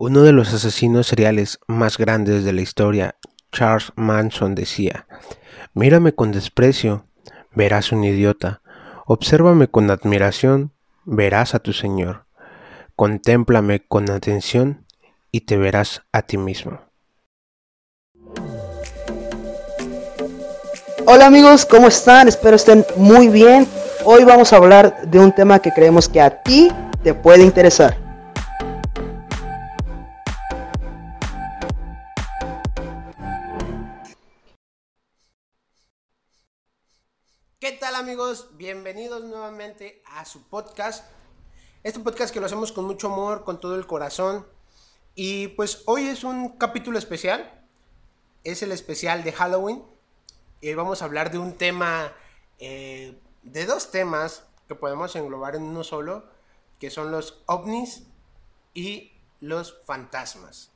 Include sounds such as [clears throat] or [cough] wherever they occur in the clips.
Uno de los asesinos seriales más grandes de la historia, Charles Manson, decía, Mírame con desprecio, verás un idiota. Obsérvame con admiración, verás a tu Señor. Contémplame con atención y te verás a ti mismo. Hola amigos, ¿cómo están? Espero estén muy bien. Hoy vamos a hablar de un tema que creemos que a ti te puede interesar. ¿Qué tal amigos? Bienvenidos nuevamente a su podcast. Este podcast que lo hacemos con mucho amor, con todo el corazón. Y pues hoy es un capítulo especial. Es el especial de Halloween. Y hoy vamos a hablar de un tema, eh, de dos temas que podemos englobar en uno solo, que son los ovnis y los fantasmas.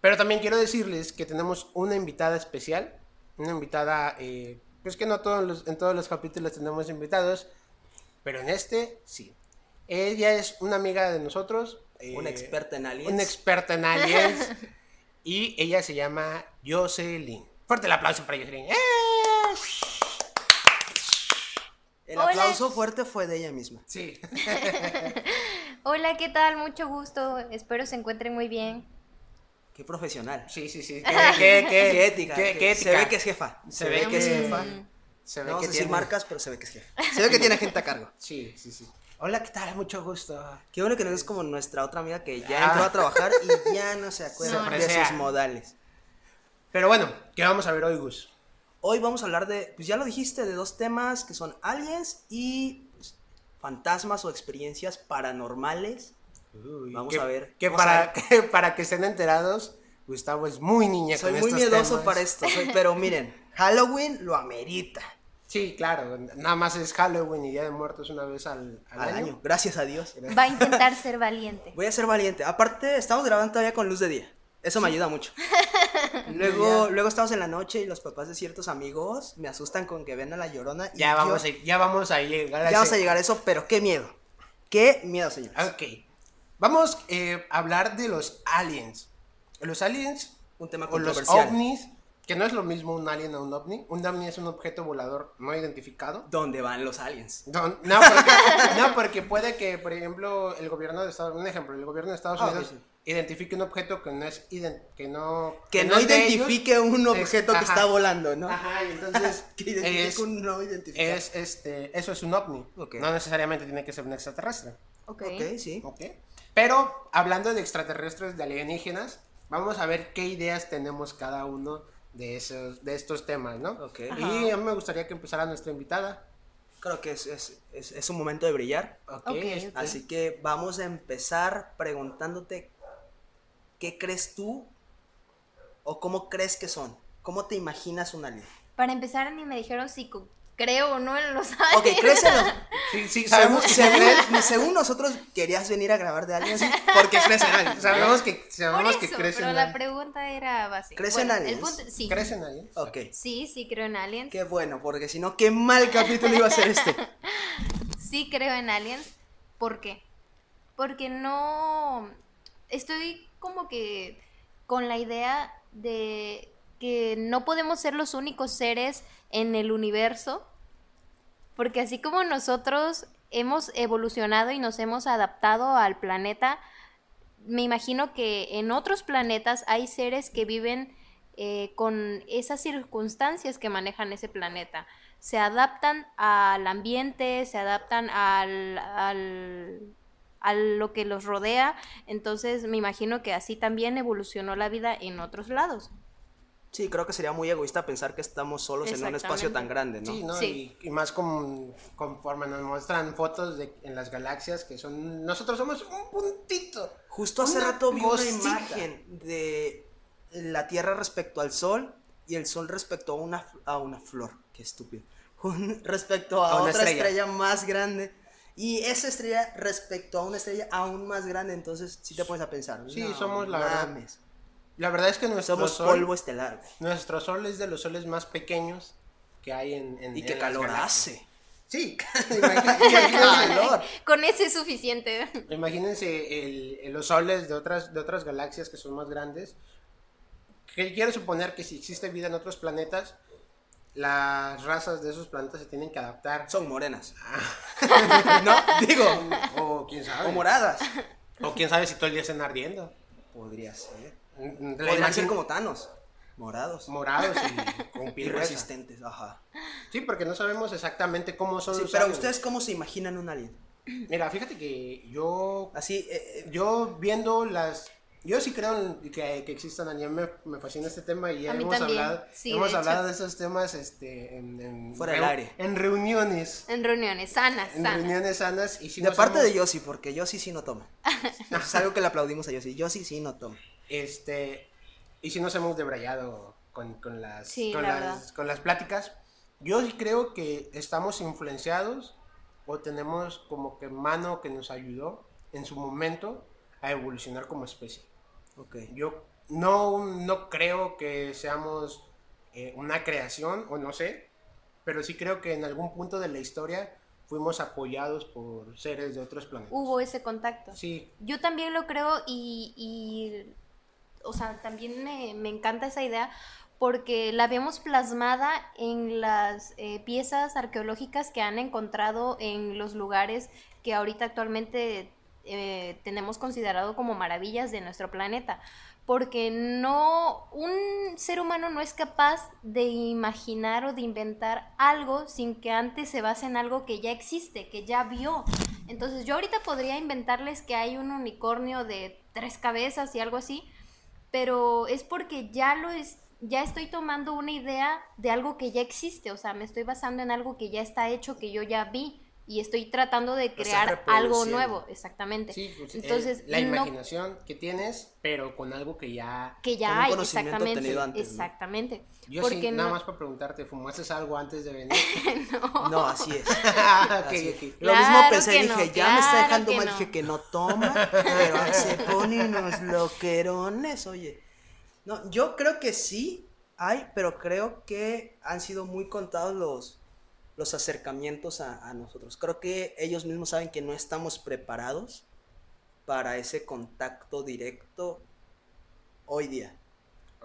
Pero también quiero decirles que tenemos una invitada especial, una invitada, eh, pues que no todos los- en todos los capítulos tenemos invitados, pero en este sí. Ella es una amiga de nosotros. eh, Una experta en aliens. Una experta en aliens. y ella se llama Jocelyn. Fuerte el aplauso para Jocelyn. ¡Eh! El Hola. aplauso fuerte fue de ella misma. Sí. [laughs] Hola, ¿qué tal? Mucho gusto. Espero se encuentren muy bien. Qué profesional. Sí, sí, sí. ¿Qué, qué, qué, [laughs] Qué ética. qué- Se ética? ve que es jefa. Se ve que es jefa. Se ve No que a decir tiene- marcas, pero se ve que es jefa. Se ve que tiene gente a cargo. [laughs] Sí, sí, sí. Hola, ¿qué tal? Mucho gusto. Qué bueno que no es como nuestra otra amiga que ya Ah. entró a trabajar y ya no se [laughs] acuerda No, de sus modales. Pero bueno, ¿qué vamos a ver hoy, Gus? Hoy vamos a hablar de, pues ya lo dijiste, de dos temas que son aliens y pues, fantasmas o experiencias paranormales. Vamos que, a ver, Que a para, que [laughs] para que estén enterados, Gustavo es muy niña Soy con muy estos miedoso temas. para esto, soy- pero miren, Halloween lo amerita Sí, claro. Nada más es Halloween y Día de Muertos una vez al, al al año. año, gracias a Dios. Va a intentar ser valiente. Voy a ser valiente. Aparte, estamos grabando todavía con luz de día. Eso me ayuda mucho. [laughs] Luego, luego estamos en la noche y los papás de ciertos amigos me asustan con que ven a la llorona. Y Ya yo- vamos, a, ya vamos a llegar a ya vamos a llegar a eso, pero qué miedo. Qué miedo, señores. Ok. Vamos eh, a hablar de los aliens. Los aliens Un tema o los controversial. ovnis, que no es lo mismo un alien a un ovni. Un ovni es un objeto volador no identificado. ¿Dónde van los aliens? No, no, porque, no, porque puede que, por ejemplo, el gobierno de Estados un ejemplo, el gobierno de Estados Ah, Unidos sí. identifique un objeto que no es ident- que no Que no ellos. identifique un Es- objeto que ajá. está volando, ¿no? Ajá, y entonces [laughs] que identifique es, un no identificado. es, este, eso es un ovni. Ok. No necesariamente tiene que ser un extraterrestre. Ok. Ok, sí. ¿ok? Pero hablando de extraterrestres, de alienígenas, vamos a ver qué ideas tenemos cada uno de esos, de estos temas, ¿no? Ok. Y a mí me gustaría que empezara nuestra invitada. Creo que es, es, es, es un momento de brillar. Ok, Ok, este, ok. Así que vamos a empezar preguntándote qué crees tú o cómo crees que son. ¿Cómo te imaginas un alien? Para empezar, ni me dijeron si co- creo o no en los Ok, aliens. ¿crees en los... [laughs] Sí, sí, Según, sabemos que según- nosotros querías venir a grabar de aliens porque crees en aliens. Sabemos que, Por sabemos que eso, crecen. pero la pregunta era básica. ¿Crees Bueno, en el aliens? punto- sí. ¿Crecen aliens? Ok, Sí, sí creo en aliens. qué bueno, porque si no, qué mal capítulo iba a ser este. [laughs] Sí creo en aliens. ¿Por qué? Porque no... Estoy como que con la idea de que no podemos ser los únicos seres en el universo. Porque así como nosotros hemos evolucionado y nos hemos adaptado al planeta, me imagino que en otros planetas hay seres que viven eh, con esas circunstancias que manejan ese planeta. Se adaptan al ambiente, se adaptan al, al- a lo que los rodea. Entonces me imagino que así también evolucionó la vida en otros lados. Sí, creo que sería muy egoísta pensar que estamos solos en un espacio tan grande, ¿no? Sí, ¿no? Sí. Y, y más con, conforme nos muestran fotos de, en las galaxias que son. Nosotros somos un puntito. Justo hace rato vi una imagen de la Tierra respecto al Sol y el Sol respecto a una, a una flor. Qué estúpido. [laughs] Un- respecto a, A una otra estrella. estrella. más grande. Y esa estrella respecto a una estrella aún más grande. Entonces, sí te pones a pensar. Sí, no somos la verdad. La verdad es que nuestro Somos sol, polvo estelar. güey. nuestro sol es de los soles más pequeños que hay en. en Y en qué las calor galaxias. hace. Sí, [laughs] imagínense, [laughs] Con ese es suficiente. imagínense el- el- los soles de otras, de otras galaxias que son más grandes. Que quiero suponer que si existe vida en otros planetas, las razas de esos planetas se tienen que adaptar. Son morenas. [laughs] no, digo, O quién sabe. o moradas. O quién sabe si todo el día están ardiendo. Podría ser. La Podrían ser como Thanos. Morados. morados y [laughs] con piel resistentes, ajá. Sí, porque no sabemos exactamente cómo son Sí, los pero aliens. ustedes cómo se imaginan un alien? Mira, fíjate que yo Así, eh, eh, yo viendo las yo sí creo que, que existan aliens, me, me fascina este tema y ya hemos también, hablado sí, hemos de hablado hecho. de esos temas este en, en Fuera del reu- aire. en reuniones En reuniones, sanas, en sanas. reuniones sanas y si de no parte somos, de Yossi, porque Yossi sí no toma. [laughs] es algo que le aplaudimos a Yossi. Yossi sí no toma. Este y si nos hemos debrayado con, con las Sí, con la las con las pláticas yo sí creo que estamos influenciados o tenemos como que mano que nos ayudó en su momento a evolucionar como especie Ok. Yo no, no creo que seamos eh, una creación, o no sé, pero sí creo que en algún punto de la historia fuimos apoyados por seres de otros planetas. Hubo ese contacto. Sí, Yo también lo creo y, y, o sea, también me, me encanta esa idea porque la vemos plasmada en las eh, piezas arqueológicas que han encontrado en los lugares que ahorita actualmente eh, tenemos considerado como maravillas de nuestro planeta. Porque no, un ser humano no es capaz de imaginar o de inventar algo sin que antes se base en algo que ya existe, que ya vio. Entonces yo ahorita podría inventarles que hay un unicornio de tres cabezas y algo así, pero es porque ya lo es, ya estoy tomando una idea de algo que ya existe, o sea, me estoy basando en algo que ya está hecho, que yo ya vi y estoy tratando de crear algo nuevo, exactamente. sí, pues, el- Entonces, la no- imaginación que tienes, pero con algo que ya... que Con ya un hay, conocimiento exactamente, tenido antes, ¿no? exactamente. Yo porque sí, nada no- más para preguntarte, ¿fumaste algo antes de venir? [laughs] No, así es. [laughs] Ok, Así. ok. Lo Claro mismo pensé, dije, no, ya me está dejando mal, no. dije que no toma, pero se [laughs] ponen unos loquerones, oye. No, yo creo que sí hay, pero creo que han sido muy contados los, los acercamientos a, a nosotros. Creo que ellos mismos saben que no estamos preparados para ese contacto directo hoy día.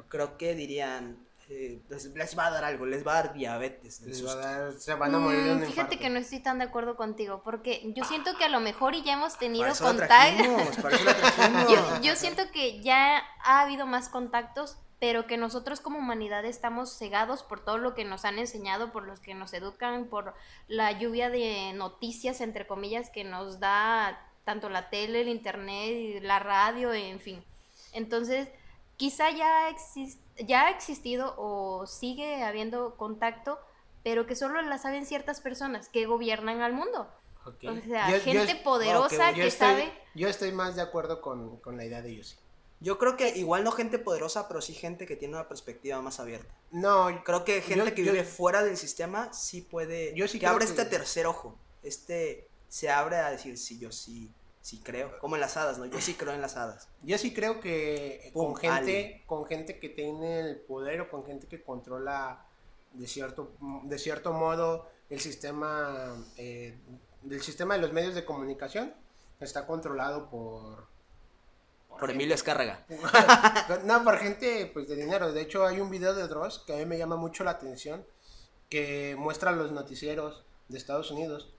Creo que dirían, eh, les, les va a dar algo, les va a dar diabetes. Les va a dar- se van a morir de un Mm, Fíjate infarto. que no estoy tan de acuerdo contigo, porque yo siento que a lo mejor y ya hemos tenido Para eso la contacto. trajimos, para eso la [laughs] trajimos. Yo, yo siento que ya ha habido más contactos, pero que nosotros como humanidad estamos cegados por todo lo que nos han enseñado, por los que nos educan, por la lluvia de noticias, entre comillas, que nos da tanto la tele, el internet, la radio, en fin. Entonces, quizá ya, exis- ya ha existido o sigue habiendo contacto, pero que solo la saben ciertas personas que gobiernan al mundo. O sea, Yo- gente poderosa que estoy- sabe. Yo estoy más de acuerdo con, con la idea de ellos. Yo creo que igual no gente poderosa, pero sí gente que tiene una perspectiva más abierta. No, Creo que gente Yo- que yo- vive fuera del sistema sí puede. Yo sí que abre que- este tercer ojo. Este se abre a decir, sí, yo sí, sí creo. Como en las hadas, ¿no? Yo sí creo en las hadas. Yo sí creo que Pum, con gente, con gente que tiene el poder o con gente que controla de cierto, de cierto modo el sistema, eh, del sistema de los medios de comunicación, está controlado por... Por Emilio Escárraga. [laughs] no, por gente pues de dinero. De hecho, hay un video de Dross que a mí me llama mucho la atención, que muestra los noticieros de Estados Unidos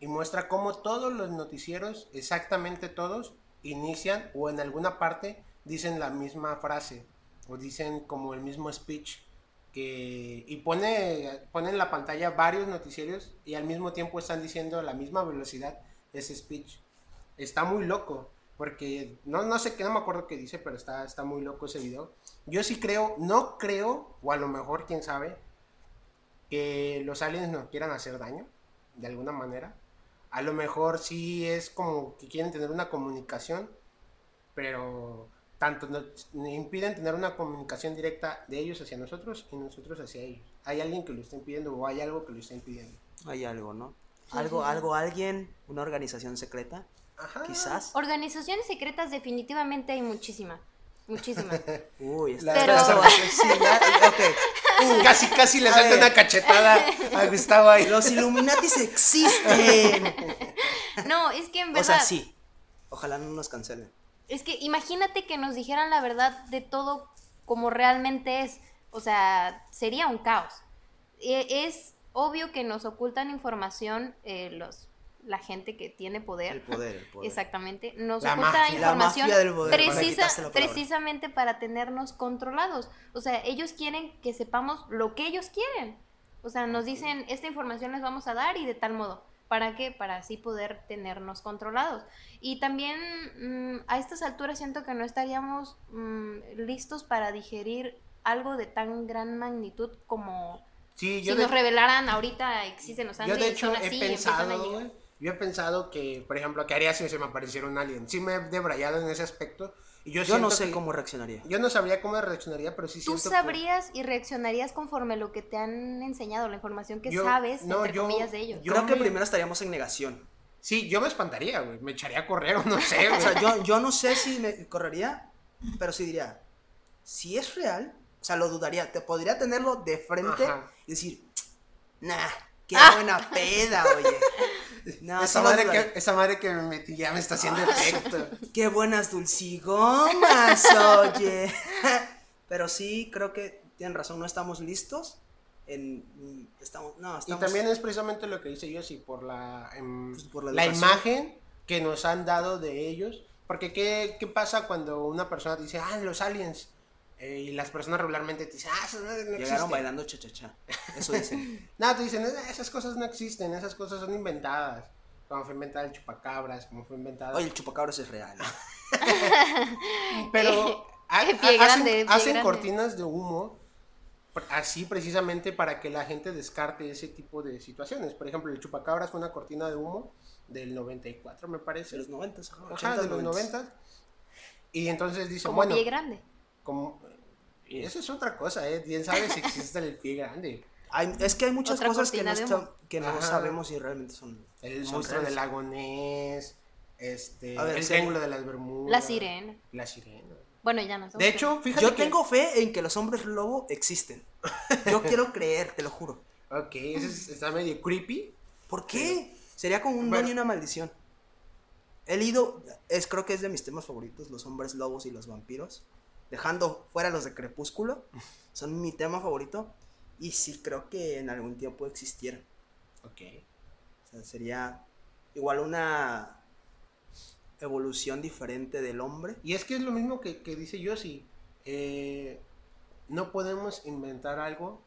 y muestra cómo todos los noticieros, exactamente todos, inician o en alguna parte dicen la misma frase o dicen como el mismo speech que y pone pone en la pantalla varios noticieros y al mismo tiempo están diciendo a la misma velocidad ese speech. Está muy loco porque no, no sé qué, no me acuerdo qué dice, pero está, está muy loco ese video. Yo sí creo, no creo, o a lo mejor, quién sabe, que los aliens nos quieran hacer daño, de alguna manera. A lo mejor sí es como que quieren tener una comunicación, pero tanto nos impiden tener una comunicación directa de ellos hacia nosotros y nosotros hacia ellos. Hay alguien que lo está impidiendo o hay algo que lo está impidiendo. Hay algo, ¿no? Algo, algo, alguien, una organización secreta, Ajá. quizás. Organizaciones secretas definitivamente hay muchísimas. Muchísimas. [laughs] Uy, La- esta Pero- sí, ya, ok. [laughs] casi, casi le salta una cachetada a Gustavo ahí. Los Illuminatis existen. [laughs] No, es que en o verdad. sea, sí. Ojalá no nos cancelen. Es que imagínate que nos dijeran la verdad de todo como realmente es. O sea, sería un caos. E- Es obvio que nos ocultan información eh, los, la gente que tiene poder. El poder, el poder. Exactamente. Nos La oculta mafia. La información mafia del poder, precisa- precisamente para tenernos controlados. O sea, ellos quieren que sepamos lo que ellos quieren. O sea, nos dicen, esta información les vamos a dar y de tal modo. ¿Para qué? Para así poder tenernos controlados. Y también mm, a estas alturas siento que no estaríamos mm, listos para digerir algo de tan gran magnitud como Sí, si yo de, nos revelaran ahorita existen los yo aliens, de hecho son he así, y empiezan a pensado, llegar. güey, yo he pensado que, por ejemplo, ¿qué haría si se me apareciera un alien? Sí me he debrayado en ese aspecto. Y yo, Yo no sé que- cómo reaccionaría. Yo no sabría cómo reaccionaría, pero sí Tú siento que- sabrías y reaccionarías conforme lo que te han enseñado, la información que Yo- sabes, no, entre yo- comillas, de ellos. yo Creo que me- primero estaríamos en negación. Sí, yo me espantaría, güey. Me echaría a correr o no [laughs] sé. O sea, yo, yo no sé si me correría, pero sí diría, si es real, o sea, lo dudaría. Te podría tenerlo de frente Ajá. y decir, nah, qué buena peda, oye. [laughs] [laughs] No, esa, madre que, esa madre que me metí ya me está haciendo efecto. [laughs] Qué buenas dulcigomas, oye. [laughs] Pero sí, creo que tienen razón, no estamos listos. En, estamos, no, Y estamos, también es precisamente lo que dice yo, sí, por la, em, Pues por la la, imagen que nos han dado de ellos. Porque, ¿qué, qué pasa cuando una persona dice, ah, los aliens? Eh, y las personas regularmente te dicen, ah, eso no, no llegaron existe. bailando cha-cha-cha. Eso dicen. [laughs] No, te dicen, "Eh, esas cosas no existen, esas cosas son inventadas. Como fue inventada el chupacabras, como fue inventada. Oye, el chupacabras es real. [laughs] Pero [laughs] ha- Pie ha- hacen, grande, pie hacen grande. cortinas de humo así precisamente para que la gente descarte ese tipo de situaciones. Por ejemplo, el chupacabras fue una cortina de humo del 94, me parece. De los 90, ajá, Ajá, 80, de los 90. 90. Y entonces dicen, como bueno, pie grande. Como... Y eso es otra cosa, ¿eh? Bien sabes si existe el pie grande. [laughs] Hay- es que hay muchas Otra cosas que no, está- que sabemos si realmente son. El son monstruo del reales. lago Ness, este, A ver, el triángulo de las Bermudas. La sirena. La sirena. Bueno, ya no De hecho, fíjate Yo que- tengo fe en que los hombres lobo existen. Yo quiero creer, te lo juro. Ok, eso es- está medio creepy. ¿Por qué? Sería como un Bueno. don y una maldición. He leído, es, creo que es de mis temas favoritos, los hombres lobos y los vampiros. Dejando fuera los de Crepúsculo, son mi tema favorito. Y sí creo que en algún tiempo existieron. Ok. O sea, sería igual una evolución diferente del hombre. Y es que es lo mismo que, que dice Yossi. Eh, no podemos inventar algo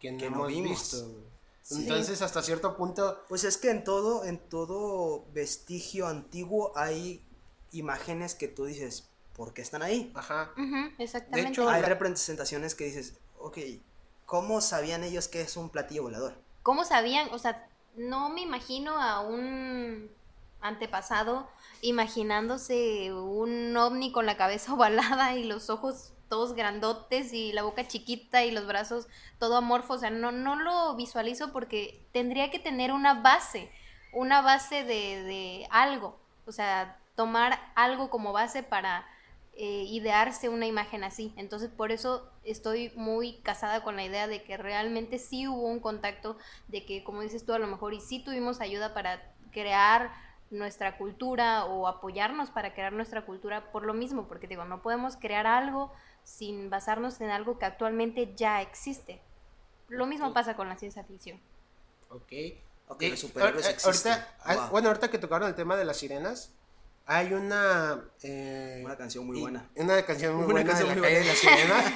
que no Que no hemos vimos. visto. Sí. Entonces, hasta cierto punto, Pues es que en todo, en todo vestigio antiguo hay imágenes que tú dices, ¿por qué están ahí? ajá. Exactamente. hecho, Hay la- representaciones que dices, ok, ¿cómo sabían ellos que es un platillo volador? ¿Cómo sabían? O sea, no me imagino a un antepasado imaginándose un ovni con la cabeza [laughs] ovalada y los ojos todos grandotes y la boca chiquita y los brazos todo amorfo. O sea, no, no lo visualizo porque tendría que tener una base, una base de, de algo. O sea, tomar algo como base para eh, idearse una imagen así. Entonces, por eso estoy muy casada con la idea de que realmente sí hubo un contacto, de que, como dices tú, a lo mejor y sí tuvimos ayuda para crear nuestra cultura o apoyarnos para crear nuestra cultura por lo mismo, porque digo, no podemos crear algo sin basarnos en algo que actualmente ya existe. Lo mismo pasa con la ciencia ficción. Ok. Ok, Eh, los superhéroes ahor- existen. ahorita, Wow. bueno, ahorita que tocaron el tema de las sirenas, hay una... eh, Una canción muy buena. Una canción muy [laughs] Una buena canción de la muy calle de las sirenas.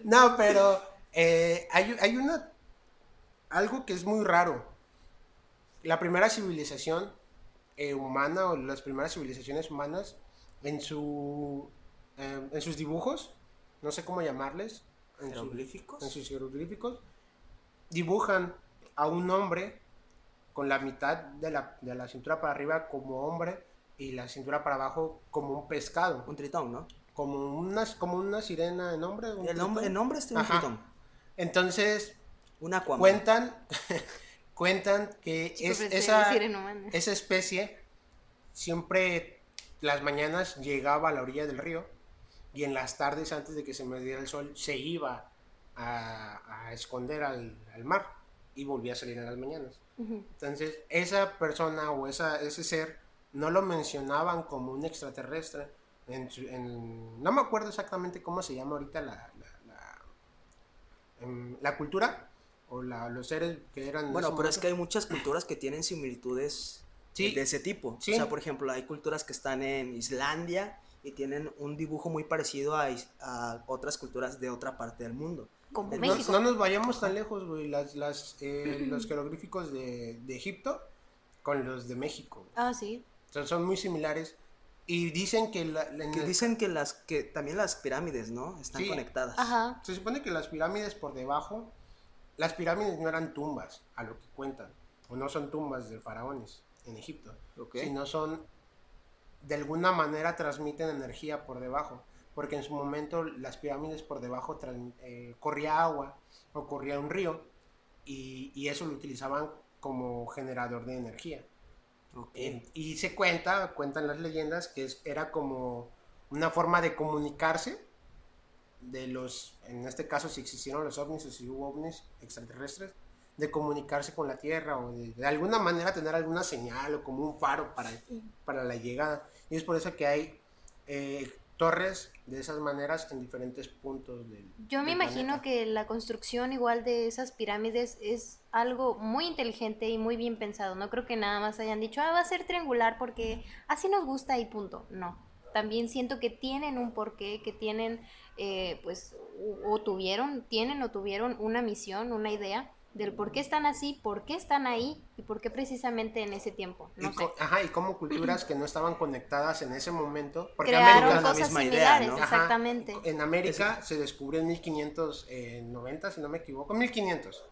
[laughs] no, pero eh, hay, hay una... Algo que es muy raro. La primera civilización eh, humana o las primeras civilizaciones humanas en su eh, en sus dibujos, no sé cómo llamarles, en, en sus jeroglíficos, dibujan a un hombre con la mitad de la, de la cintura para arriba como hombre y la cintura para abajo como un pescado, Un tritón, ¿no? como una, como una sirena en hombre. un El nombre, tritón. el nombre es un Ajá. tritón. Entonces, Un Aquaman. cuentan, [laughs] cuentan que es, esa, esa especie siempre las mañanas llegaba a la orilla del río y en las tardes antes de que se me diera el sol se iba a, a esconder al, al mar y volvía a salir en las mañanas. Entonces, esa persona o esa, ese ser no lo mencionaban como un extraterrestre. En no me acuerdo exactamente cómo se llama ahorita la, la, la- em, la cultura o la- los seres que eran. en Bueno, pero es que hay muchas culturas que tienen similitudes Sí. de ese tipo. Sí. O sea, por ejemplo, hay culturas que están en Islandia y tienen un dibujo muy parecido a, a otras culturas de otra parte del mundo. Como No, México. no nos vayamos tan lejos, güey. Las, las, eh, [clears throat] los jeroglíficos de, de Egipto con los de México. Ah, sí. Son, son muy similares. Y dicen que, la- la- en Que el- dicen que las que también las pirámides, ¿no? Están Sí. conectadas. Ajá. se supone que las pirámides por debajo, las pirámides no eran tumbas, a lo que cuentan. O no son tumbas de faraones en Egipto. Ok. Sino son, de alguna manera transmiten energía por debajo. Porque en su momento las pirámides por debajo eh, corría agua o corría un río. Y, y eso lo utilizaban como generador de energía. Ok. Eh, y se cuenta, cuentan las leyendas, que es, era como una forma de comunicarse de los, en este caso si existieron los ovnis o si hubo ovnis extraterrestres, de comunicarse con la Tierra o de, de alguna manera tener alguna señal o como un faro para, para la llegada. Y es por eso que hay eh, torres de esas maneras en diferentes puntos del Yo me del imagino planeta. que la construcción igual de esas pirámides es algo muy inteligente y muy bien pensado. No creo que nada más hayan dicho, ah, va a ser triangular porque así nos gusta y punto. No. También siento que tienen un porqué, que tienen, eh, pues, o, o tuvieron, tienen o tuvieron una misión, una idea del por qué están así, por qué están ahí y por qué precisamente en ese tiempo. Y sé. ajá, y como culturas que no estaban conectadas en ese momento. Porque Crearon América- la cosas misma idea, similares, ¿no? Ajá, exactamente. En América se descubrió en 1590, si no me equivoco. 1500.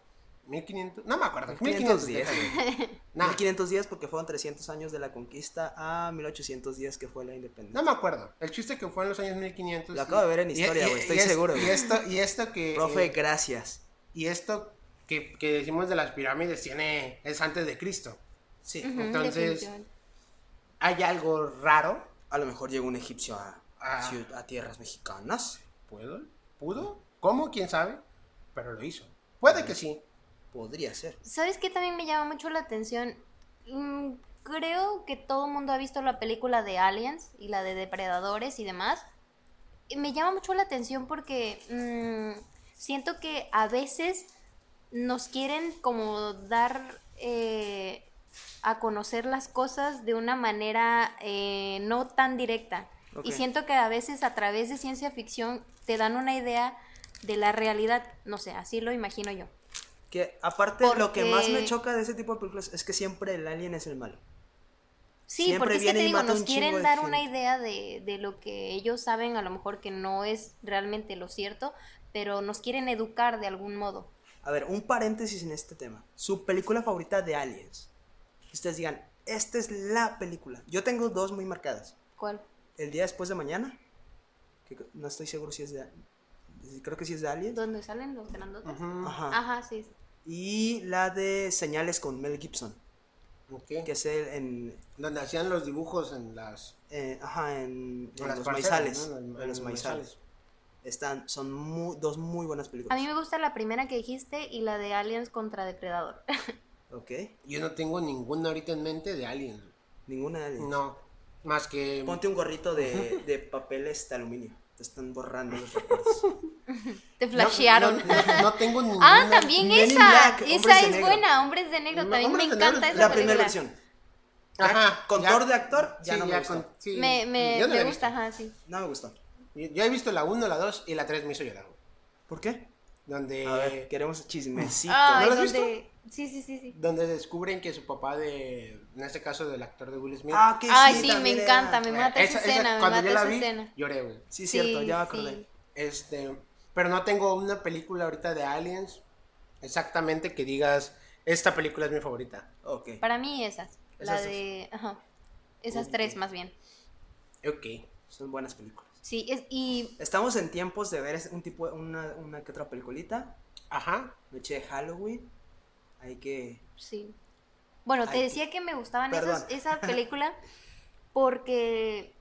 1500, no me acuerdo. 1510. 1510. güey. Nah, 1510 porque fueron 300 años de la conquista a 1810 que fue la independencia. no me acuerdo. El chiste que fue en los años 1500. Lo y- acabo de ver en historia, y- güey, estoy y es- seguro, Y esto, y esto que. Profe, eh, gracias. y esto que, que decimos de las pirámides tiene. es antes de Cristo. Sí. Entonces-. Hay algo raro. A lo mejor llegó un egipcio a, Ah. a tierras mexicanas. ¿Puedo? ¿Pudo? ¿Cómo? ¿Quién sabe? Pero lo hizo. Puede que sí. Podría ser. ¿Sabes qué también me llama mucho la atención? Mm, creo que todo el mundo ha visto la película de Aliens y la de Depredadores y demás. Y me llama mucho la atención porque mm, siento que a veces nos quieren como dar eh, a conocer las cosas de una manera eh, no tan directa. Y siento que a veces a través de ciencia ficción te dan una idea de la realidad. No sé, así lo imagino yo. Que aparte lo que más me Porque- choca de ese tipo de películas es que siempre el alien es el malo. Sí, Siempre porque es que te digo, nos quieren dar una idea de, de lo que ellos saben, a lo mejor que no es realmente lo cierto, pero nos quieren educar de algún modo. A ver, un paréntesis en este tema. Su película favorita de aliens. Ustedes digan, esta es la película. Yo tengo dos muy marcadas. ¿Cuál? El día después de mañana. Que no estoy seguro si es de... Creo que sí es de aliens. ¿Dónde salen los grandotes? Ajá. Ajá, sí. Y la de Señales con Mel Gibson. Ok. Que es el en... Donde hacían los dibujos en las, eh, ajá, en, en en las los parcelas, maizales. ¿no? En- en en los los maizales. Están, son muy- dos muy buenas A películas. mí me gusta la primera que dijiste y la de Aliens contra Depredador. [laughs] Ok. Yo no tengo ninguna ahorita en mente de aliens. Ninguna de aliens. No. Más que. Ponte un gorrito de, [laughs] de papel este aluminio. Te están borrando los recuerdos. [laughs] Te flashearon. No, no- no tengo ninguna. ah, también esa. Black, esa de es Negro. buena, Hombres de Negro. No, También me de encanta Negro, esa la primera versión. Ajá. Con ya- Thor de actor, ya sí, no me ya gustó. con- sí. Me, me, Yo no me gusta, ajá, sí. No me gustó. Yo, he visto la 1, la 2 y la 3 me hizo llorar. ¿Por qué? Donde. A ver, queremos chismecito. Ay, ¿No la has donde... Sí, sí, sí, sí. Donde descubren que su papá de. En este caso del actor de Will Smith. Ah, que Ay, sí, me era- encanta, me mata esa Esa- esa- escena, me cuando mata yo la esa vi, escena. lloré, güey. Sí, cierto, ya me acordé. sí. Este, pero no tengo una película ahorita de aliens exactamente que digas, esta película es mi favorita. Ok. Para mí esas. La Esas dos. de... Ajá. Esas tres más bien. Ok. Son buenas películas. Sí, es, y Estamos en tiempos de ver es- un tipo, una, una que otra peliculita. Ajá. Noche de Halloween. Hay que. sí. Bueno, te decía que me gustaban esas, esa [laughs] película porque,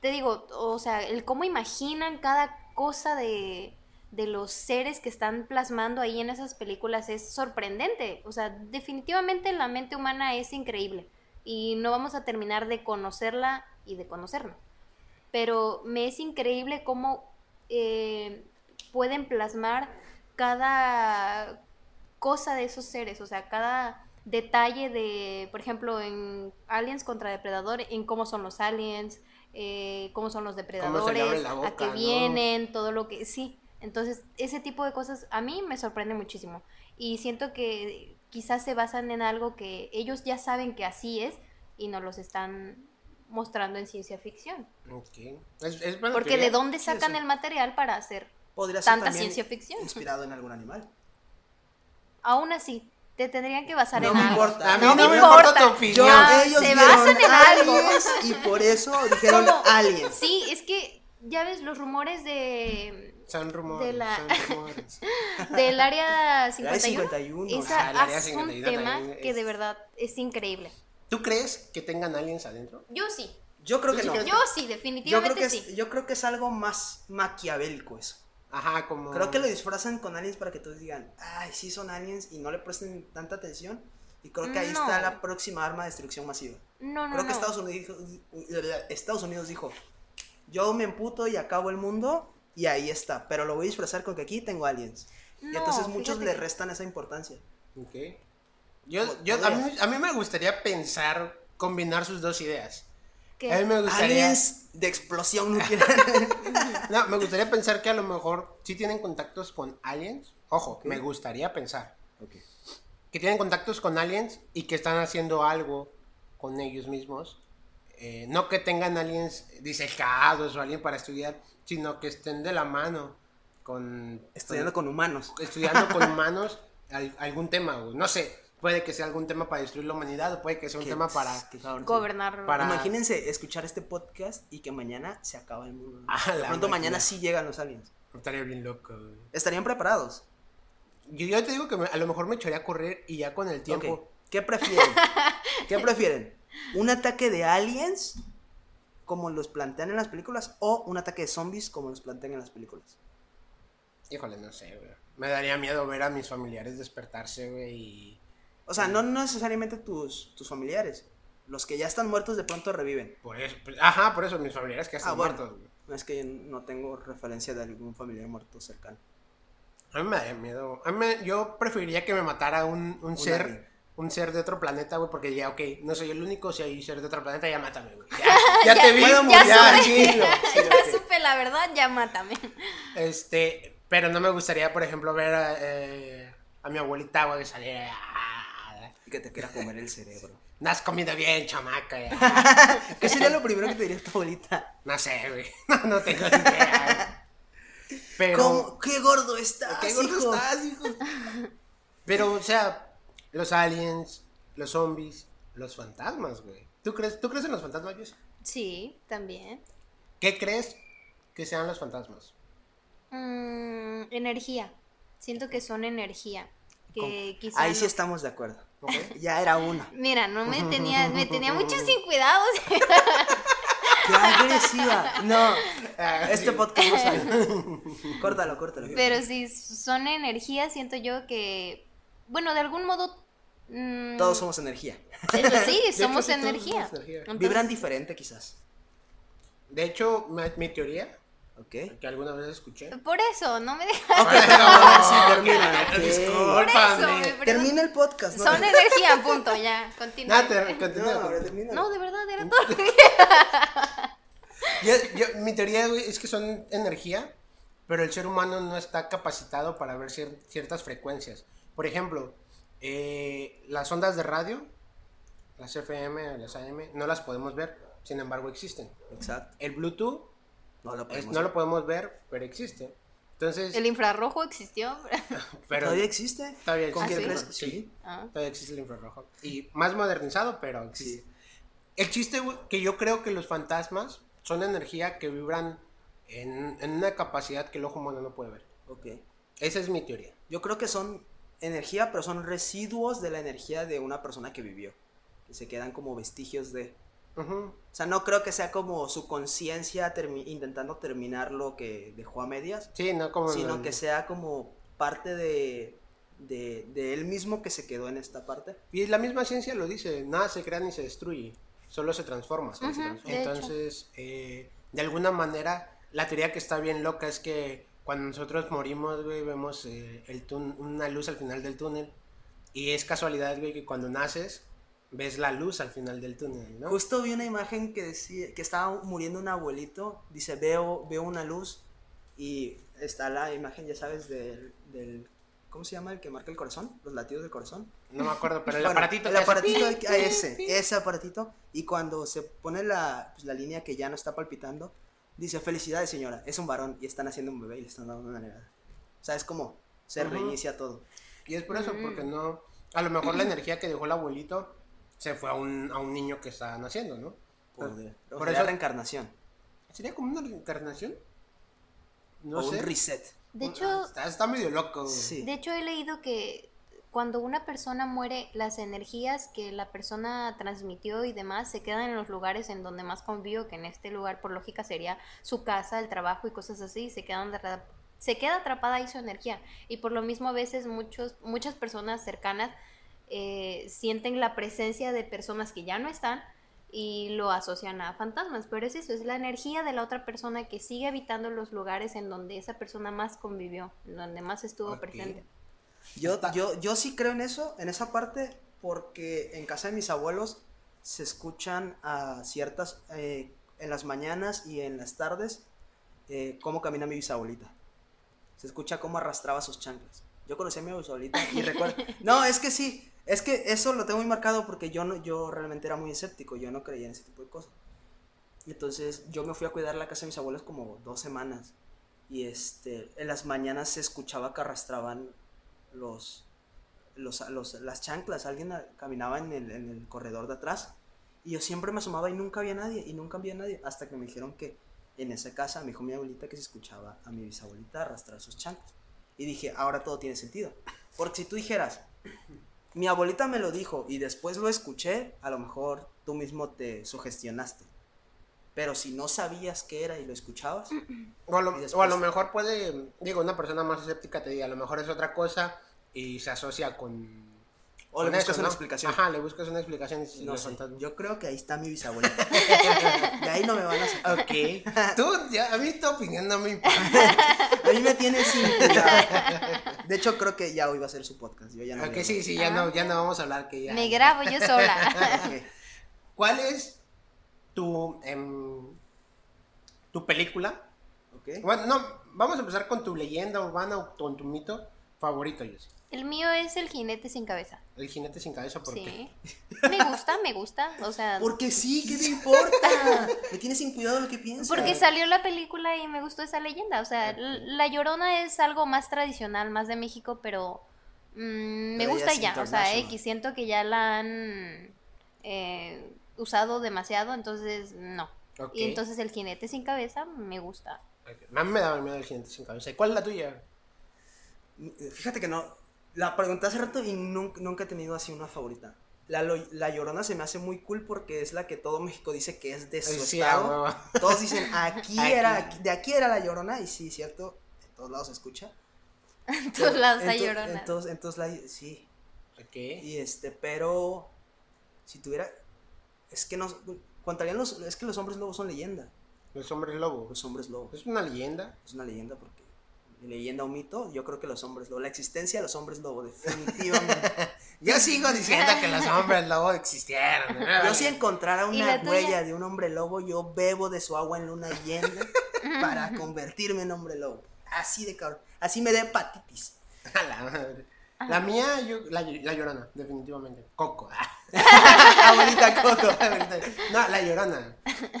te digo, o sea, el cómo imaginan cada cosa de, de los seres que están plasmando ahí en esas películas es sorprendente. O sea, definitivamente la mente humana es increíble y no vamos a terminar de conocerla y de conocernos. Pero me es increíble cómo eh, pueden plasmar cada cosa de esos seres, o sea, cada detalle de, por ejemplo, en Aliens contra Depredador, en cómo son los aliens, eh, cómo son los depredadores, a qué vienen, todo lo que... Sí, entonces ese tipo de cosas a mí me sorprende muchísimo. Y siento que quizás se basan en algo que ellos ya saben que así es y nos los están mostrando en ciencia ficción. Porque de dónde sacan el material para hacer tanta ciencia ficción. Inspirado en algún animal. [laughs] Aún así, te tendrían que basar en me algo. Importa. A mí no, me importa tu opinión. se basan en algo. Y por eso dijeron aliens. Sí, es que ya ves los rumores de son rumores. De la... son rumores. [laughs] del área 51. 51. Esa ah, es un tema que de verdad es increíble. ¿Tú crees que tengan aliens adentro? Yo sí. Yo creo que no. Yo sí, definitivamente yo creo que sí. Es, yo creo que es algo más maquiavélico eso. Ajá, como... Creo que lo disfrazan con aliens para que todos digan, ay, sí son aliens y no le presten tanta atención. Y creo que ahí está la próxima arma de destrucción masiva. No, no, Creo que Estados Unidos, Estados Unidos dijo, yo me emputo y acabo el mundo y ahí está. Pero lo voy a disfrazar con que aquí tengo aliens. y entonces muchos le restan esa importancia. Ok. Yo, yo, a, mí, a mí me gustaría pensar, combinar sus dos ideas. A mí me gustaría... Aliens de explosión [laughs] nuclear. no, me gustaría pensar que a lo mejor sí tienen contactos con aliens. Ojo, me gustaría pensar. Que tienen contactos con aliens y que están haciendo algo con ellos mismos. Eh, no que tengan aliens disecados o alguien para estudiar, sino que estén de la mano con... Estudiando con, humanos. Estudiando con [laughs] humanos algún tema, No sé, puede que sea algún tema para destruir la humanidad o puede que sea un tema para... gobernar. Para... Imagínense escuchar este podcast y que mañana se acaba el mundo. Ah, de pronto mañana sí llegan los aliens. Estaría bien loco. Estarían preparados. Yo, yo te digo que a lo mejor me echaría a correr y ya con el tiempo... ¿Qué prefieren? [laughs] ¿Qué prefieren? ¿Un ataque de aliens como los plantean en las películas o un ataque de zombies como los plantean en las películas? Híjole, no sé, güey. Me daría miedo ver a mis familiares despertarse, güey, y... O sea, no necesariamente tus, tus familiares. Los que ya están muertos de pronto reviven. Por eso, pues, ajá, por eso mis familiares que ya están ah, muertos, güey. No es que no tengo referencia de algún familiar muerto cercano. A mí me daría miedo. A mí yo preferiría que me matara un, un ser un ser de otro planeta, güey, porque ya, ok, no soy el único, si hay ser de otro planeta, ya mátame, güey. Ya, [laughs] te vi, ya, ya, ya [laughs] supe la verdad, ya mátame. Este, pero no me gustaría, por ejemplo, ver a, eh, a mi abuelita, güey, salir y que te quiera comer el cerebro. [laughs] No has comido bien, chamaca. [laughs] ¿Qué sería lo primero que te diría tu abuelita? No sé, güey. [laughs] No, no tengo idea. Pero... ¿Qué gordo estás, ¿Qué gordo estás, hijo? Pero, o sea, los aliens, los zombies, los fantasmas, güey. ¿Tú crees, ¿Tú crees en los fantasmas, Jess? Sí, también. ¿Qué crees que sean los fantasmas? Mm, energía. Siento que son energía. Que Ahí sí estamos de acuerdo. Ya era una. Mira, no me [laughs] tenía, me tenía mucho [laughs] sin cuidado. ¡Qué agresiva! No, ah, este podcast no sale. [laughs] córtalo, córtalo. Pero si son energía, siento yo que, bueno, de algún modo Mm. Todos somos energía. sí, somos energía. Vibran diferente quizás. De hecho, mi, teoría, que alguna vez escuché. Por eso, no me dejas. [laughs] termina. Termina el podcast. Son energía, punto, ya. Continúa. No, de verdad, era [laughs] todo. mi teoría es que son energía, pero el ser humano no está capacitado para ver ciertas frecuencias. Por ejemplo, eh, las ondas de radio, las FM, las AM, no las podemos ver, sin embargo existen. Exacto. El Bluetooth no lo podemos, no lo podemos ver, pero existe. Entonces, el infrarrojo existió. [laughs] [laughs] pero todavía existe. Todavía existe. Sí. Ah. Todavía existe el infrarrojo. Y más modernizado, pero existe. El chiste que yo creo que los fantasmas son energía que vibran en, en, una capacidad que el ojo humano no puede ver. Ok. Esa es mi teoría. Yo creo que son energía, pero son residuos de la energía de una persona que vivió. Que se quedan como vestigios de. O sea, no creo que sea como su conciencia termi- intentando terminar lo que dejó a medias, Sí, no como... sino el- que sea como parte de, de, de él mismo que se quedó en esta parte. Y la misma ciencia lo dice, nada se crea ni se destruye, solo se transforma. Ujú, de hecho. Entonces, eh, de alguna manera, la teoría que está bien loca es que cuando nosotros morimos, güey, vemos eh, el tun- una luz al final del túnel. Y es casualidad, güey, que cuando naces, ves la luz al final del túnel, ¿no? Justo vi una imagen que decía que estaba muriendo un abuelito, dice, veo, veo una luz y está la imagen, ya sabes, del, del ¿cómo se llama el que marca el corazón? Los latidos del corazón. No me acuerdo, pero el Bueno, aparatito... el hace aparatito, el pi, ese, ese aparatito. Y cuando se pone la, pues, la línea que ya no está palpitando, dice, felicidades señora, es un varón y están haciendo un bebé y le están dando una negada. O sea, es como, se Ujú. reinicia todo. Y es por eso, Mm. porque no... A lo mejor la energía que dejó el abuelito se fue a un, a un niño que está naciendo, ¿no? Por, Por por eso- eso reencarnación. ¿Sería como una reencarnación? No o sé. un reset. De hecho, Está, está medio loco. Sí. De hecho, he leído que cuando una persona muere, las energías que la persona transmitió y demás se quedan en los lugares en donde más convivió, que en este lugar por lógica sería su casa, el trabajo y cosas así, se quedan se queda atrapada ahí su energía. Y por lo mismo a veces muchos, muchas personas cercanas eh, sienten la presencia de personas que ya no están y lo asocian a fantasmas. Pero es eso, es la energía de la otra persona que sigue habitando los lugares en donde esa persona más convivió, en donde más estuvo presente. Yo, yo, yo sí creo en eso, en esa parte, porque en casa de mis abuelos se escuchan a ciertas, eh, en las mañanas y en las tardes, eh, cómo camina mi bisabuelita. Se escucha cómo arrastraba sus chanclas. Yo conocí a mi bisabuelita y recuerdo... [laughs] No, es que sí, es que eso lo tengo muy marcado porque yo, no, yo realmente era muy escéptico, yo no creía en ese tipo de cosas. Entonces yo me fui a cuidar la casa de mis abuelos como dos semanas. Y este, en las mañanas se escuchaba que arrastraban los, los, los- las chanclas. Alguien caminaba en el, en el corredor de atrás. Y yo siempre me asomaba y nunca había nadie. Y nunca había nadie. Hasta que me dijeron que en esa casa me dijo mi abuelita que se escuchaba a mi bisabuelita arrastrar sus chanclas. Y dije, ahora todo tiene sentido. Porque si tú dijeras, mi abuelita me lo dijo y después lo escuché, a lo mejor tú mismo te sugestionaste. Pero si no sabías qué era y lo escuchabas, O a, lo, Y o después- a lo mejor puede, digo, una persona más escéptica te diga, a lo mejor es otra cosa y se asocia con... o le buscas eso, una ¿no? explicación. Ajá, le buscas una explicación y dices, No "Los sé, fantasmas". yo creo que ahí está mi bisabuelita. [laughs] De ahí no me van a sacar. Ok. [laughs] Tú, ya, a mí tu opinión no me importa. A mí me tiene sin cuidado. De hecho, creo que ya hoy va a ser su podcast. Yo ya no ok, voy sí, sí, ya no, ya no vamos a hablar que ya... Me grabo yo sola. hablar. [laughs] Ok. ¿Cuál es tu, em, tu película? Ok. Bueno, no, vamos a empezar con tu leyenda urbana o con tu mito favorito, Jessy. El mío es el jinete sin cabeza. El jinete sin cabeza, ¿por qué? Me gusta, me gusta. O sea, Porque sí, ¿qué te importa? Me tienes sin cuidado lo que piensas. porque salió la película y me gustó esa leyenda. O sea, La Llorona es algo más tradicional, más de México, pero mm, me Pero gusta ya. O sea. X, siento que ya la han eh, usado demasiado, entonces no. Y entonces el jinete sin cabeza me gusta. Mí me daba miedo el jinete sin cabeza. ¿Y cuál es la tuya? Fíjate que no. La pregunté hace rato y nunca, nunca he tenido así una favorita. La, la Llorona se me hace muy cool porque es la que todo México dice que es de su sí, estado. a huevo. Todos dicen, aquí, [laughs] Aquí. era, aquí- de aquí era la Llorona. Y sí, cierto, en todos lados se escucha. [laughs] En todos lados Ento- Llorona. En todos, en todos lados, sí. Ok. Y este, pero si tuviera, es que no, contarían los, es que los hombres lobos son leyenda. Los hombres lobos. Los hombres lobos Es una leyenda. es una leyenda porque leyenda o mito, yo creo que los hombres lobos, la existencia de los hombres lobos, definitivamente. [laughs] Yo sigo diciendo que los hombres lobos existieron. yo si encontrara ¿Y una huella de un hombre lobo, yo bebo de su agua en luna llena para [laughs] convertirme en hombre lobo. Así de cabrón. Así me dé hepatitis. [laughs] A la madre. La mía, yo, la, la llorona, definitivamente. Coco. Abuelita Coco. No, la llorona.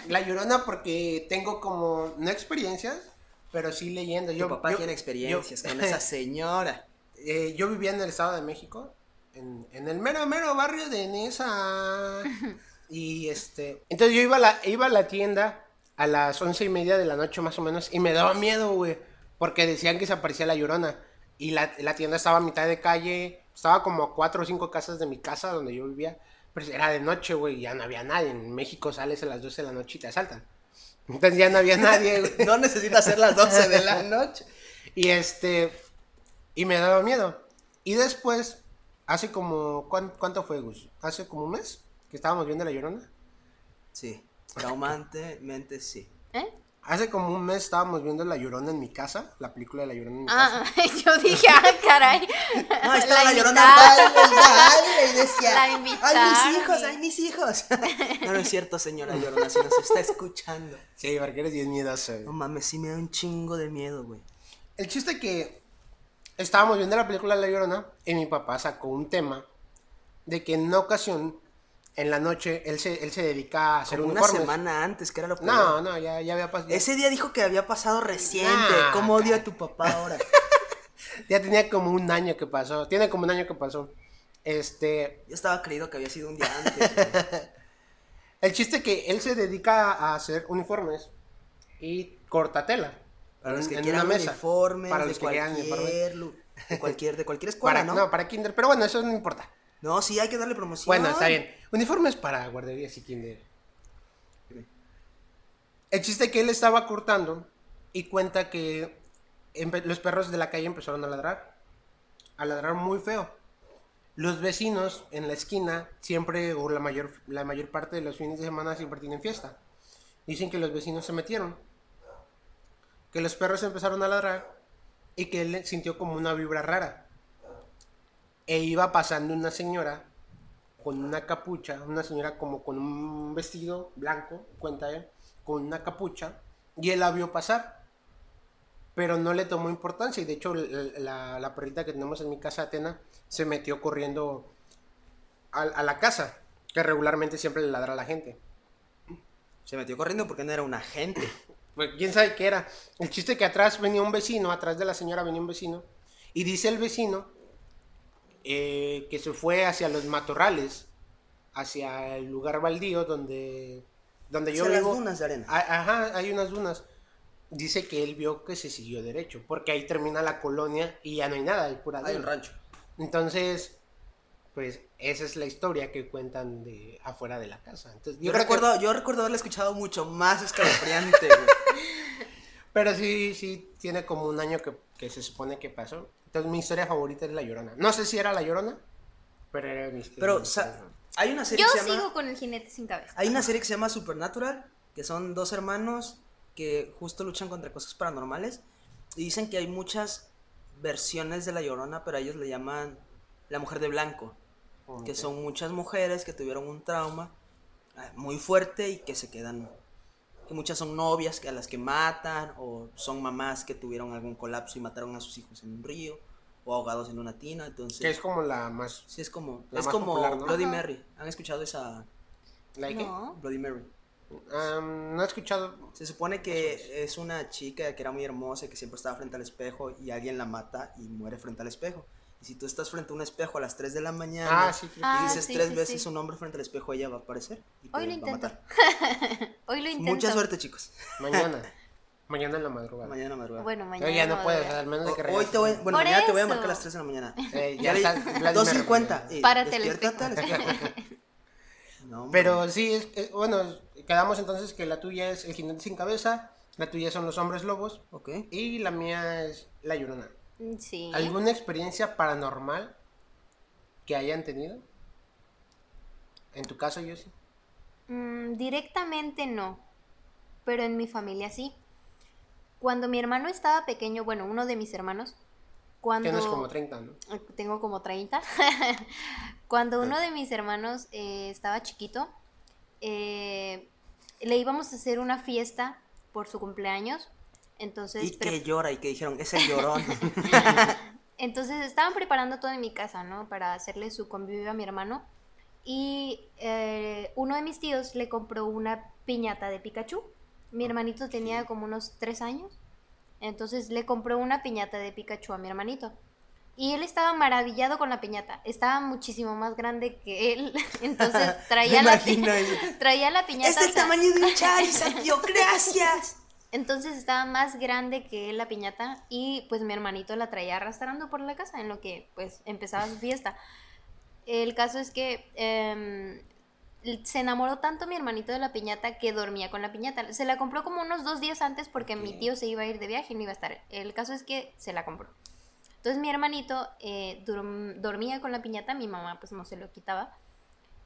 La llorona porque tengo como, no experiencias, pero sí leyendo. Tu Yo, papá yo- tiene experiencias yo- con [laughs] esa señora. eh, yo vivía en el Estado de México, en, en el mero, mero barrio de Nesa. [laughs] Y este, entonces yo iba a, la, iba a la tienda a las once y media de la noche más o menos y me daba miedo, güey, porque decían que se aparecía la llorona. Y la, la tienda estaba a mitad de calle, estaba como a cuatro o cinco casas de mi casa donde yo vivía. Pues era de noche, güey, ya no había nadie. En México sales a las 12 de la noche y te asaltan. Entonces ya no había nadie, [laughs] güey. No necesita ser las 12 de la noche. Y este. Y me daba miedo. Y después, hace como. ¿cuán- ¿Cuánto fue, Gus? Hace como un mes que estábamos viendo La Llorona. Sí, traumantemente sí. ¿Eh? Hace como un mes estábamos viendo La Llorona en mi casa. La película de La Llorona en mi Ah, casa. [laughs] yo dije, ah, caray. [laughs] No, estaba la, llorona, invitada. baile, baile, y decía, La ay, mis hijos, ay, mis hijos. [laughs] No, no es cierto, señora Llorona, si nos está escuchando. Sí, porque eres bien miedoso. güey. No mames, sí me da un chingo de miedo, güey. El chiste que estábamos viendo la película La Llorona y mi papá sacó un tema de que en una ocasión, en la noche, él se, él se dedica a hacer Como una uniformes. semana antes, que era lo peor. No, no, ya, ya había pasado. Ese día dijo que había pasado reciente. Nah, ¿Cómo odio a tu papá ahora? [laughs] Ya tenía como un año que pasó. Tiene como un año que pasó. Este. Yo estaba creído que había sido un día [laughs] antes. El chiste que él se dedica a hacer uniformes y corta tela. Para los que en quieran una mesa. uniformes, Para de los que quieran uniformes. cualquier, de cualquier, de cualquier [laughs] escuela, Para, ¿no? ¿no? para Kinder. Pero bueno, eso no importa. No, sí, hay que darle promoción. Bueno, está bien. Uniformes para guarderías y Kinder. El chiste que él estaba cortando y cuenta que los perros de la calle empezaron a ladrar. A ladrar muy feo. Los vecinos en la esquina siempre, o la mayor, la mayor parte de los fines de semana siempre tienen fiesta. Dicen que los vecinos se metieron. Que los perros empezaron a ladrar y que él sintió como una vibra rara. E iba pasando una señora con una capucha, una señora como con un vestido blanco, cuenta él, con una capucha, y él la vio pasar, pero no le tomó importancia, y de hecho la, la- perrita que tenemos en mi casa, Atena, se metió corriendo a, a la casa, que regularmente siempre le ladra a la gente. Se metió corriendo porque no era un agente. [coughs] Pues quién sabe qué era. El chiste que atrás venía un vecino, atrás de la señora venía un vecino, y dice el vecino eh, que se fue hacia los matorrales, hacia el lugar baldío donde, donde yo Hacia las vivo. dunas de arena. A- Ajá, hay unas dunas. Dice que él vio que se siguió derecho, porque ahí termina la colonia y ya no hay nada, hay pura Hay un rancho. Entonces, pues esa es la historia que cuentan de afuera de la casa. Entonces, Yo, que- recuerdo, yo recuerdo haberla escuchado mucho más escalofriante. [laughs] Pero sí, sí, tiene como un año que, que se supone que pasó. Entonces mi historia favorita es La Llorona. No sé si era La Llorona, pero era mi historia. Pero, hay una serie Yo que se llama... sigo con el jinete sin cabeza. Hay una serie que se llama Supernatural, que son dos hermanos que justo luchan contra cosas paranormales. Y dicen que hay muchas versiones de La Llorona, pero a ellos le llaman La Mujer de Blanco. Que son muchas mujeres que tuvieron un trauma eh, muy fuerte y que se quedan... Que muchas son novias que a las que matan, o son mamás que tuvieron algún colapso y mataron a sus hijos en un río, o ahogados en una tina. Entonces, Que es como la más... sí, es como, la es más como popular, ¿no? Bloody Ajá. Mary. ¿Han escuchado esa ¿La de qué? No. Bloody Mary? No he escuchado... Se supone que es una chica que era muy hermosa y que siempre estaba frente al espejo y alguien la mata y muere frente al espejo. Y si tú estás frente a un espejo a las 3 de la mañana Ah, sí, y Ah, dices sí, tres sí, veces sí. un nombre frente al espejo, ella va a aparecer y te Hoy lo va a intento. matar. [laughs] Hoy lo intento. Mucha suerte, chicos. mañana. [laughs] mañana en la madrugada. Mañana madrugada. Bueno, mañana. Pero ya no puedes, al menos de que O- hoy regreses. te voy, bueno, Por mañana te voy a marcar a las 3 de la mañana. Eh, ya Ya está, le- Vladimir, 2.50. ya. eh, Párate al espejo. [laughs] No, hombre. Pero sí, es, es- bueno, quedamos entonces que la tuya es El jinete sin cabeza, la tuya son Los hombres lobos Ok. y la mía es La Llorona. Mm, Sí. ¿Alguna experiencia paranormal que hayan tenido? En tu caso, yo sí. Mm, directamente no, pero en mi familia sí. Cuando mi hermano estaba pequeño, bueno, uno de mis hermanos, cuando... Tienes como 30, ¿no? Eh, Tengo como 30. [laughs] Cuando uno de mis hermanos eh, estaba chiquito, eh, le íbamos a hacer una fiesta por su cumpleaños. Entonces, Y que llora y que dijeron, es el llorón. [laughs] [laughs] entonces estaban preparando todo en mi casa, ¿no? Para hacerle su convivio a mi hermano. Y eh, uno de mis tíos le compró una piñata de Pikachu. Mi hermanito tenía como unos tres años. Entonces le compró una piñata de Pikachu a mi hermanito. Y él estaba maravillado con la piñata. Estaba muchísimo más grande que él. [laughs] Entonces traía, la, pi- imagino eso. traía la piñata. es del o sea, tamaño de un Charizard, tío, gracias. Entonces estaba más grande que la piñata y pues mi hermanito la traía arrastrando por la casa en lo que pues empezaba su fiesta. El caso es que em, se enamoró tanto mi hermanito de la piñata que dormía con la piñata. Se la compró como unos dos días antes porque mi tío se iba a ir de viaje y no iba a estar. El caso es que se la compró. Entonces mi hermanito eh, dormía con la piñata, mi mamá pues no se lo quitaba.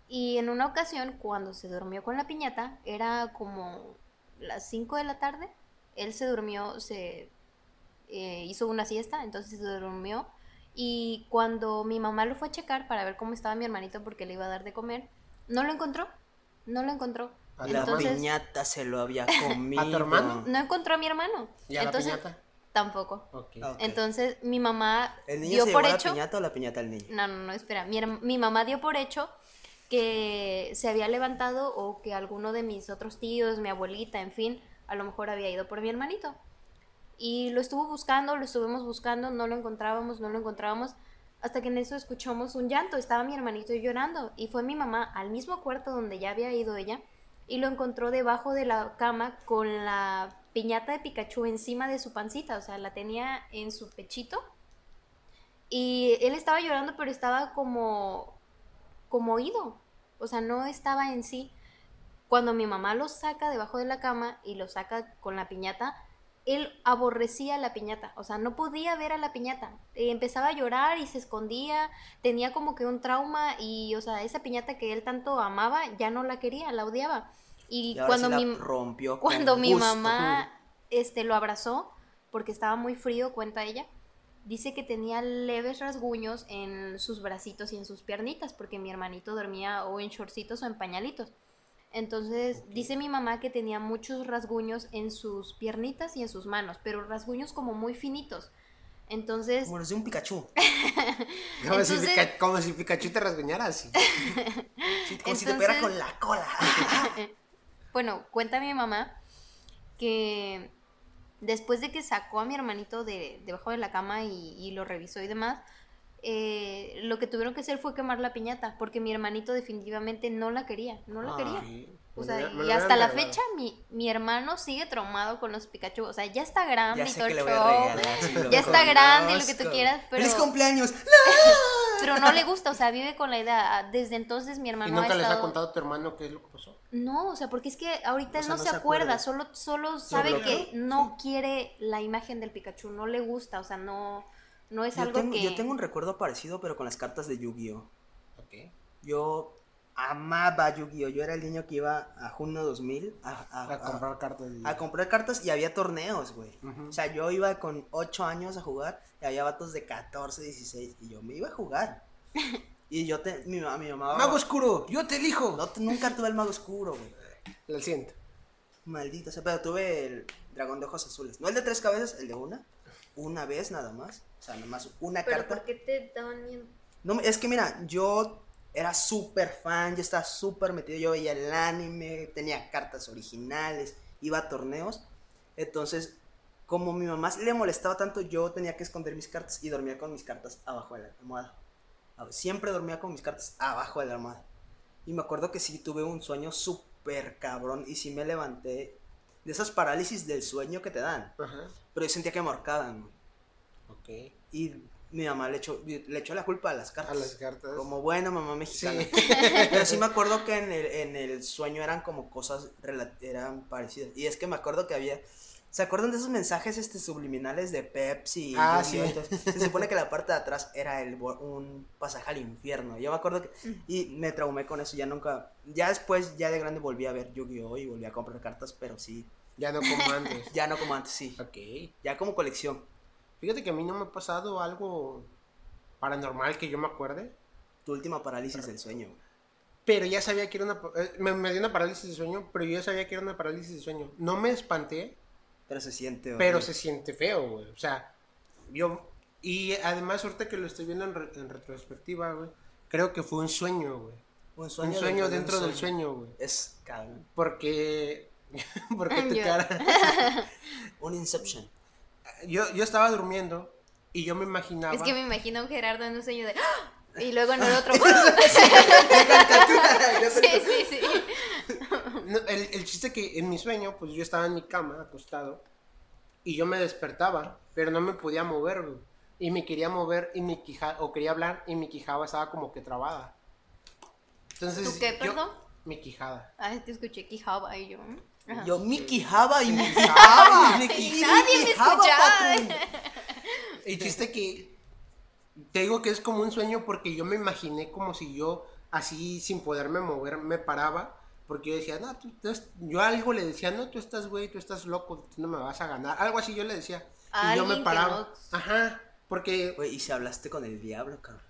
Y en una ocasión, cuando se durmió con la piñata, era como las 5 de la tarde, él se durmió, se eh, hizo una siesta, entonces se durmió. Y cuando mi mamá lo fue a checar para ver cómo estaba mi hermanito porque le iba a dar de comer, no lo encontró, no lo encontró. La piñata se lo había comido. [laughs] ¿A tu hermano? No encontró a mi hermano. ¿Y a Entonces, la piñata? Tampoco. Entonces mi mamá ¿El niño dio por hecho. la piñata o la piñata al niño? No, no, no, espera. Mi, mi, mamá dio por hecho que se había levantado o que alguno de mis otros tíos, mi abuelita, en fin, a lo mejor había ido por mi hermanito. Y lo estuvo buscando, lo estuvimos buscando, no lo encontrábamos, no lo encontrábamos, hasta que en eso escuchamos un llanto, estaba mi hermanito llorando y fue mi mamá al mismo cuarto donde ya había ido ella y lo encontró debajo de la cama con la piñata de Pikachu encima de su pancita, o sea, la tenía en su pechito. Y él estaba llorando, pero estaba como como oído, o sea, no estaba en sí. Cuando mi mamá lo saca debajo de la cama y lo saca con la piñata, él aborrecía la piñata, o sea, no podía ver a la piñata. empezaba a llorar y se escondía, tenía como que un trauma y, o sea, esa piñata que él tanto amaba ya no la quería, la odiaba. Y, cuando mi rompió cuando mi mamá este lo abrazó porque estaba muy frío, cuenta ella. Dice que tenía leves rasguños en sus bracitos y en sus piernitas porque mi hermanito dormía o en shortcitos o en pañalitos. Entonces, dice mi mamá que tenía muchos rasguños en sus piernitas y en sus manos, pero rasguños como muy finitos. Entonces. Como los de un Pikachu. [laughs] como, si Pikachu te rasguñara así. como si te pegara con la cola. [laughs] bueno, cuenta mi mamá que después de que sacó a mi hermanito de debajo de la cama y, lo revisó y demás, eh, lo que tuvieron que hacer fue quemar la piñata, porque mi hermanito definitivamente no la quería, no la quería. O sea, y hasta la fecha mi, mi, hermano sigue traumado con los Pikachu. O sea, ya está grande y todo el show. ya está grande y lo que tú quieras, pero... ¡Feliz cumpleaños! [laughs] pero no le gusta, o sea, vive con la idea. Desde entonces mi hermano ¿Y nunca les ha contado a tu hermano qué es lo que pasó? No, o sea, porque es que ahorita él no, se, acuerda, solo, solo sabe que no quiere la imagen del Pikachu, no le gusta, o sea, no, no es algo que... Yo tengo un recuerdo parecido, pero con las cartas de Yu-Gi-Oh! Ok. Yo amaba Yu-Gi-Oh! Yo era el niño que iba a junio 2000 a, comprar cartas. A comprar cartas y había torneos, güey. O sea, yo iba con 8 años a jugar y había vatos de 14, 16 y yo me iba a jugar. [laughs] Y yo te, mi, mamá, mi mamá. Mago oscuro, yo te elijo. No, nunca tuve el mago oscuro, güey. Lo siento. Maldito, o sea, pero tuve el dragón de ojos azules. No el de tres cabezas, el de una. Una vez nada más. O sea, nada más una ¿Pero carta. ¿Por qué te daban miedo? No, es que mira, yo era súper fan, yo estaba súper metido, yo veía el anime, tenía cartas originales, iba a torneos. Entonces, como mi mamá le molestaba tanto, yo tenía que esconder mis cartas y dormía con mis cartas abajo de la almohada. Siempre dormía con mis cartas abajo de la almohada. Y me acuerdo que sí tuve un sueño súper cabrón y sí me levanté de esas parálisis del sueño que te dan. Pero yo sentía que me marcaban. Ok. Y mi mamá le echó, le echó la culpa a las cartas. A las cartas. Como buena mamá mexicana. [laughs] Pero sí me acuerdo que en el, en el sueño eran como cosas eran parecidas. Y es que me acuerdo que había ¿Se acuerdan de esos mensajes este, subliminales de Pepsi? Ah, sí. se supone que la parte de atrás era el, un pasaje al infierno. Yo me acuerdo que... Mm. Y me traumé con eso, ya nunca... Ya después, ya de grande volví a ver Yu-Gi-Oh! y volví a comprar cartas, pero sí. Ya no como antes. [laughs] ya no como antes, sí. Ok. Ya como colección. Fíjate que a mí no me ha pasado algo paranormal que yo me acuerde. Tu última parálisis del sueño. Pero ya sabía que era una... Eh, me, me dio una parálisis de sueño, pero yo ya sabía que era una parálisis de sueño. No me espanté pero se siente. Pero se siente feo, güey. O sea, yo. Y además, ahorita que lo estoy viendo en, retrospectiva, güey, creo que fue un sueño, güey. Un sueño, un sueño dentro, del sueño, güey. Es cabrón. Porque. [laughs] porque te cara. [laughs] un Inception. Yo, yo estaba durmiendo y yo me imaginaba. Es que me imagino a un Gerardo en un sueño de. ¡Ah! Y luego en el otro. [laughs] sí, sí, sí el, el chiste que en mi sueño, pues yo estaba en mi cama acostado y yo me despertaba, pero no me podía mover, y me quería mover y mi quijada, o quería hablar y mi quijada estaba como que trabada. Entonces, ¿Tú qué, yo- perdón? mi quijada. Ay, te escuché quijaba y yo. Ajá. Yo mi quijaba y mi [laughs] quijaba. Y nadie me escuchaba. [laughs] El chiste que te digo que es como un sueño porque yo me imaginé como si yo así sin poderme mover me paraba. Porque yo decía, no, tú, tú yo algo le decía, no, tú estás güey, tú estás loco, tú no me vas a ganar. Algo así yo le decía. Y yo me paraba. no- Ajá, porque Güey, y si hablaste con el diablo, cabrón.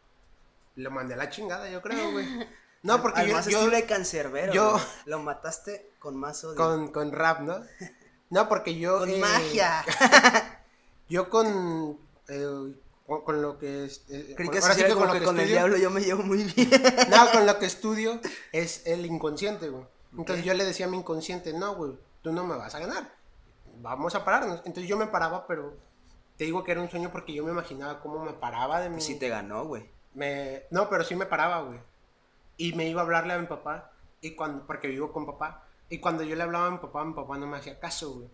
lo mandé a la chingada, yo creo, güey. [laughs] No, porque yo, yo- de cancerbero. yo-. Lo mataste con más odio. con, con rap, ¿no? No, porque yo... Con eh, magia. [laughs] Yo con... eh, con, con lo que es... eh, Creí que, ahora sí que con lo que que con el diablo yo me llevo muy bien. [laughs] No, con lo que estudio es el inconsciente, güey. Entonces yo le decía a mi inconsciente, no, güey, tú no me vas a ganar. Vamos a pararnos. Entonces yo me paraba, pero te digo que era un sueño porque yo me imaginaba cómo me paraba de mi... Sí te ganó, güey. me... No, pero sí me paraba, güey. Y me iba a hablarle a mi papá, y cuando... porque vivo con papá. Y cuando yo le hablaba a mi papá, mi papá no me hacía caso, güey.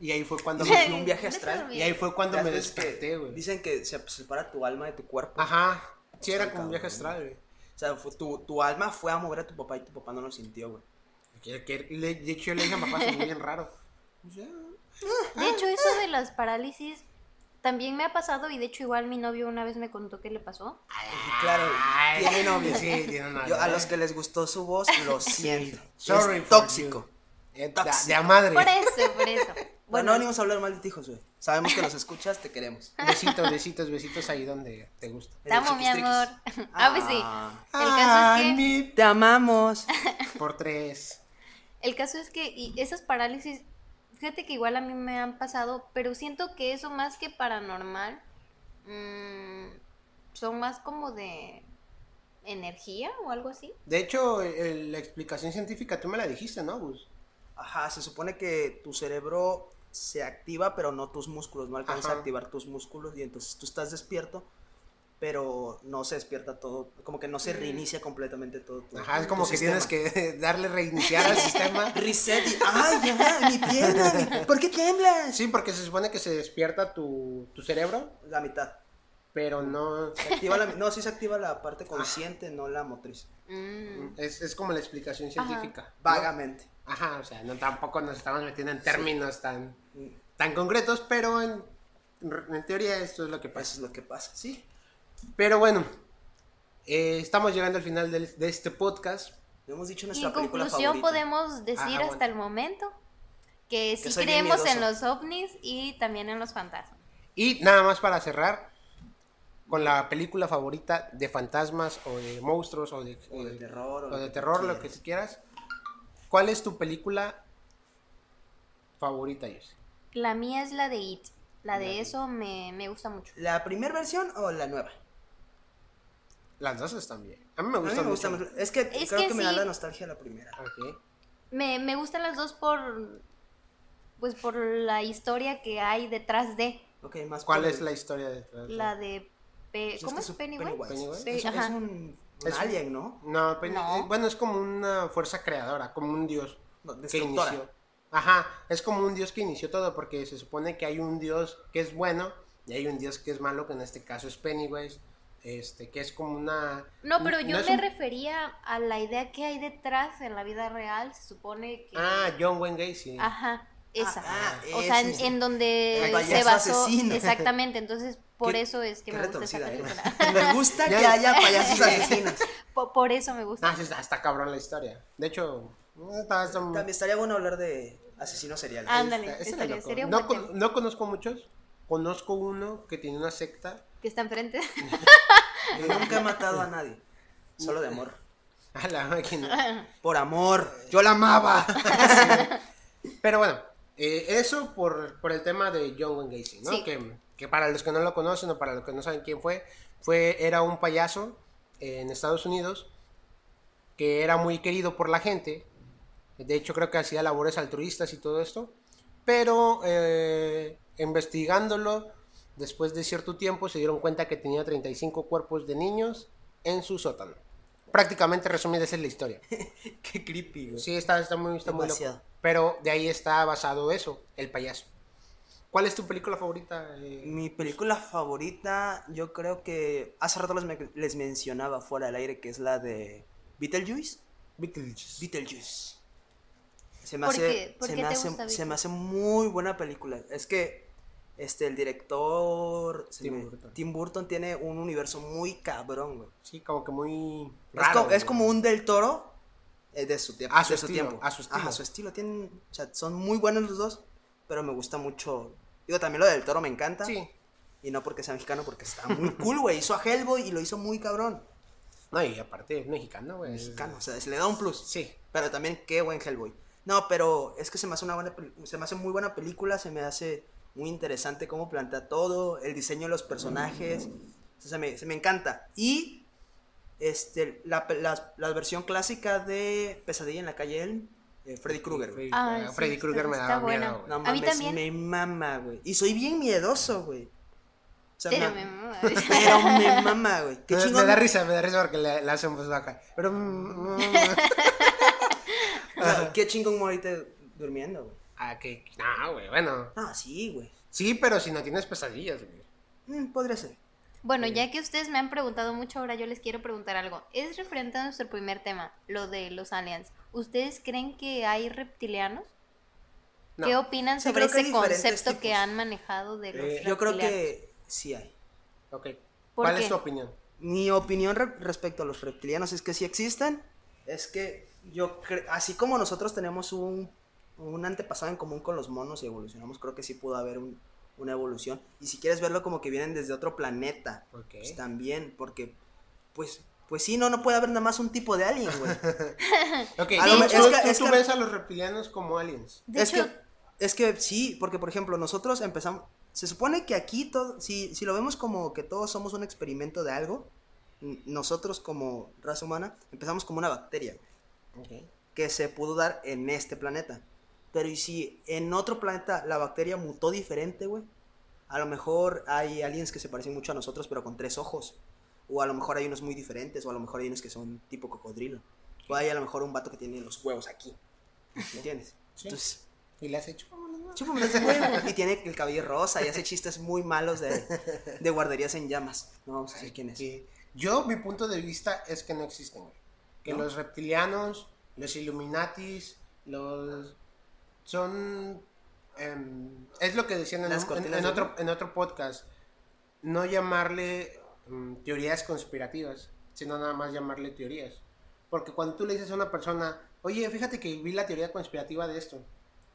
Y ahí fue cuando me... un [laughs] viaje astral. Y ahí fue cuando me desperté, güey. Dicen que se separa tu alma de tu cuerpo. Ajá. Sí, era como un viaje astral, güey. O sea, fue- tu, tu alma fue a mover a tu papá y tu papá no lo sintió, güey. De hecho, yo le dije a mi papá, es bien raro. [laughs] Sea, De hecho, eso de las parálisis también me ha pasado y de hecho igual mi novio una vez me contó qué le pasó. Claro, Ay, tiene novio. Sí, tiene novio. Yo, a los que les gustó su voz, [laughs] lo siento. Sorry es tóxico. De, de a madre. Por eso, por eso. Bueno, no venimos a hablar mal de ti, Josué. Sabemos que nos escuchas, te queremos. Besitos, besitos, besitos ahí donde te gusta. te amo, mi amor. Ah, pues sí. Ah. El caso es que... mi- Te amamos. Por tres. El caso es que y esas parálisis, fíjate que igual a mí me han pasado, pero siento que eso más que paranormal, mm, son más como de energía o algo así. De hecho, el- la explicación científica tú me la dijiste, ¿no, Gus? Ajá, se supone que tu cerebro se activa, pero no tus músculos. No alcanza Ajá. a activar tus músculos y entonces tú estás despierto, pero no se despierta todo. Como que no se reinicia completamente todo. tu- Ajá, es tu como que sistema. tienes que [laughs] darle reiniciar al sistema. [laughs] Reset y. ¡Ay, ya! ¡Mi pierna! mi- ¿Por qué tiemblas? Sí, porque se supone que se despierta tu, tu cerebro, La mitad. pero no... Se activa la, no, sí se activa la parte consciente, no la motriz. Mm. Es, es como la explicación científica. Vagamente. Ajá, o sea, no tampoco nos estamos metiendo en términos tan, tan concretos, pero en, en teoría esto es lo que Eso pasa. es lo que pasa, sí. Pero bueno, eh, estamos llegando al final de este podcast. No hemos dicho Y nuestra en película conclusión favorita. podemos decir Ajá, hasta bueno. el momento que sí creemos en los ovnis y también en los fantasmas. Y nada más para cerrar con la película favorita de fantasmas o de monstruos o de, O de eh, terror, o de que terror, lo quieras. que quieras. ¿Cuál es tu película favorita, Jessy? La mía es la de It. La La de de eso me, me gusta mucho. ¿La primera versión o la nueva? Las dos están bien. A mí me A mí me mucho. Es que Es creo que, que me da la nostalgia la primera. Ok. Me, me gustan las dos por pues por la historia que hay detrás de Ok, más ¿Cuál por es el- la historia detrás? de- la de Pe- pues ¿cómo que es Pennywise? Pennywise. Pe- Es, un- es ajá. un, un Es un- alien, ¿no? No, Penny- No. eh, bueno, es como una fuerza creadora, como un dios No, que inició. Ajá, es como un dios que inició todo, porque se supone que hay un dios que es bueno y hay un dios que es malo, que en este caso es Pennywise, este, que es como una... No, pero yo me un- refería a la idea que hay detrás en la vida real. Se supone que. Ah, John Wayne Gacy. Ajá, esa. ah, o sea, en, en donde se basó. asesino. [laughs] Exactamente, entonces por Qué- eso es que me gusta esa ¿eh? [laughs] Me gusta que haya payasos [laughs] asesinos. Po- por eso me gusta. Ah, está, está cabrón la historia. De hecho, está, está- También estaría bueno hablar de asesinos seriales. Ándale, estaría- no, con- no conozco muchos, conozco uno que tiene una secta. Que está enfrente. Yo nunca he matado a nadie. Solo de amor. A la máquina. [laughs] Por amor. Yo la amaba. [laughs] Pero bueno, eh, eso por, por el tema de John Wayne Gacy, ¿no? Sí. Que, que para los que no lo conocen o para los que no saben quién fue, fue era un payaso en Estados Unidos que era muy querido por la gente. De hecho, creo que hacía labores altruistas y todo esto. Pero eh, investigándolo, después de cierto tiempo, se dieron cuenta que tenía 35 cuerpos de niños en su sótano. Prácticamente resumida, esa es la historia. [laughs] Qué creepy, güey. Sí, está, está muy, está muy loco. Demasiado. Pero de ahí está basado eso, el payaso. ¿Cuál es tu película favorita? eh? Mi película favorita, yo creo que hace rato les, me- les mencionaba fuera del aire que es la de Beetlejuice. Beetlejuice. Beetlejuice. Se me ¿Por hace, qué? ¿Por se qué me te hace, gusta se me hace muy buena película. Es que este el director Tim me- Burton. Tim Burton tiene un universo muy cabrón, güey. Sí, como que muy Es, raro. es como un del toro eh, de su tiempo. A su de estilo, tiempo. a su estilo. Ajá, su estilo. Tienen, o sea, son muy buenos los dos, pero me gusta mucho. Digo, también lo del toro me encanta. Sí. Y no porque sea mexicano, porque está muy cool, güey. Hizo a Hellboy y lo hizo muy cabrón. No, y aparte es mexicano, güey. Mexicano, o sea, se le da un plus. Sí. Pero también qué buen Hellboy. No, pero es que se me hace una buena se me hace muy buena película, se me hace muy interesante cómo plantea todo, el diseño de los personajes, o sea, se, me, se me encanta. Y este la, la, la versión clásica de Pesadilla en la calle Elm, eh, Freddy Krueger. güey. Freddy, Ah, ah, sí, Freddy Krueger me daba buena. miedo, güey. No A mí mames, también. me mama, güey. Y soy bien miedoso, güey. O sea, Pero me- me mama. [laughs] pero me mama, güey. Qué Me, me chingón. da risa, me da risa porque le, le hacen voz baja. Pero. mm, mm, [laughs] O sea, qué chingón morirte durmiendo, güey. Ah, que. No, güey, bueno. Ah, sí, güey. Sí, pero si no tienes pesadillas, güey. Mm, podría ser. Bueno, ya que ustedes me han preguntado mucho, ahora yo les quiero preguntar algo. Es referente a nuestro primer tema, lo de los aliens. ¿Ustedes creen que hay reptilianos? No. ¿Qué opinan Sí, sobre ese concepto que han manejado de los Eh, Yo creo reptilianos? que sí hay. Ok. ¿Por ¿Cuál qué? es tu opinión? Mi opinión re- respecto a los reptilianos es que sí existen. Es que yo, así como nosotros tenemos un, un antepasado en común con los monos y evolucionamos, creo que sí pudo haber un- una evolución. Y si quieres verlo como que vienen desde otro planeta, pues también, porque, pues, pues sí, no, no puede haber nada más un tipo de alien, güey. [laughs] Ok, lo tú- es que- tú- es tú que- ves a los reptilianos como aliens. De es hecho, que, es que sí, porque por ejemplo, nosotros empezamos. Se supone que aquí todo. Si, si lo vemos como que todos somos un experimento de algo, nosotros como raza humana empezamos como una bacteria que se pudo dar en este planeta. Pero y si en otro planeta la bacteria mutó diferente, güey. A lo mejor hay aliens que se parecen mucho a nosotros, pero con tres ojos. O a lo mejor hay unos muy diferentes, o a lo mejor hay unos que son tipo cocodrilo. O hay a lo mejor un vato que tiene los huevos aquí. ¿Me entiendes? [laughs] Sí. Entonces, ¿Y le has hecho? Chúpame ese huevo. Y tiene el cabello rosa y hace chistes muy malos de, de guarderías en llamas. No vamos a decir quién es. Sí. Yo, mi punto de vista es que no existen, güey. Que ¿No? los reptilianos, los Illuminatis, los. Son. em, es lo que decían en, un- otro, en otro podcast. No llamarle mm, teorías conspirativas, sino nada más llamarle teorías. Porque cuando tú le dices a una persona, oye, fíjate que vi la teoría conspirativa de esto.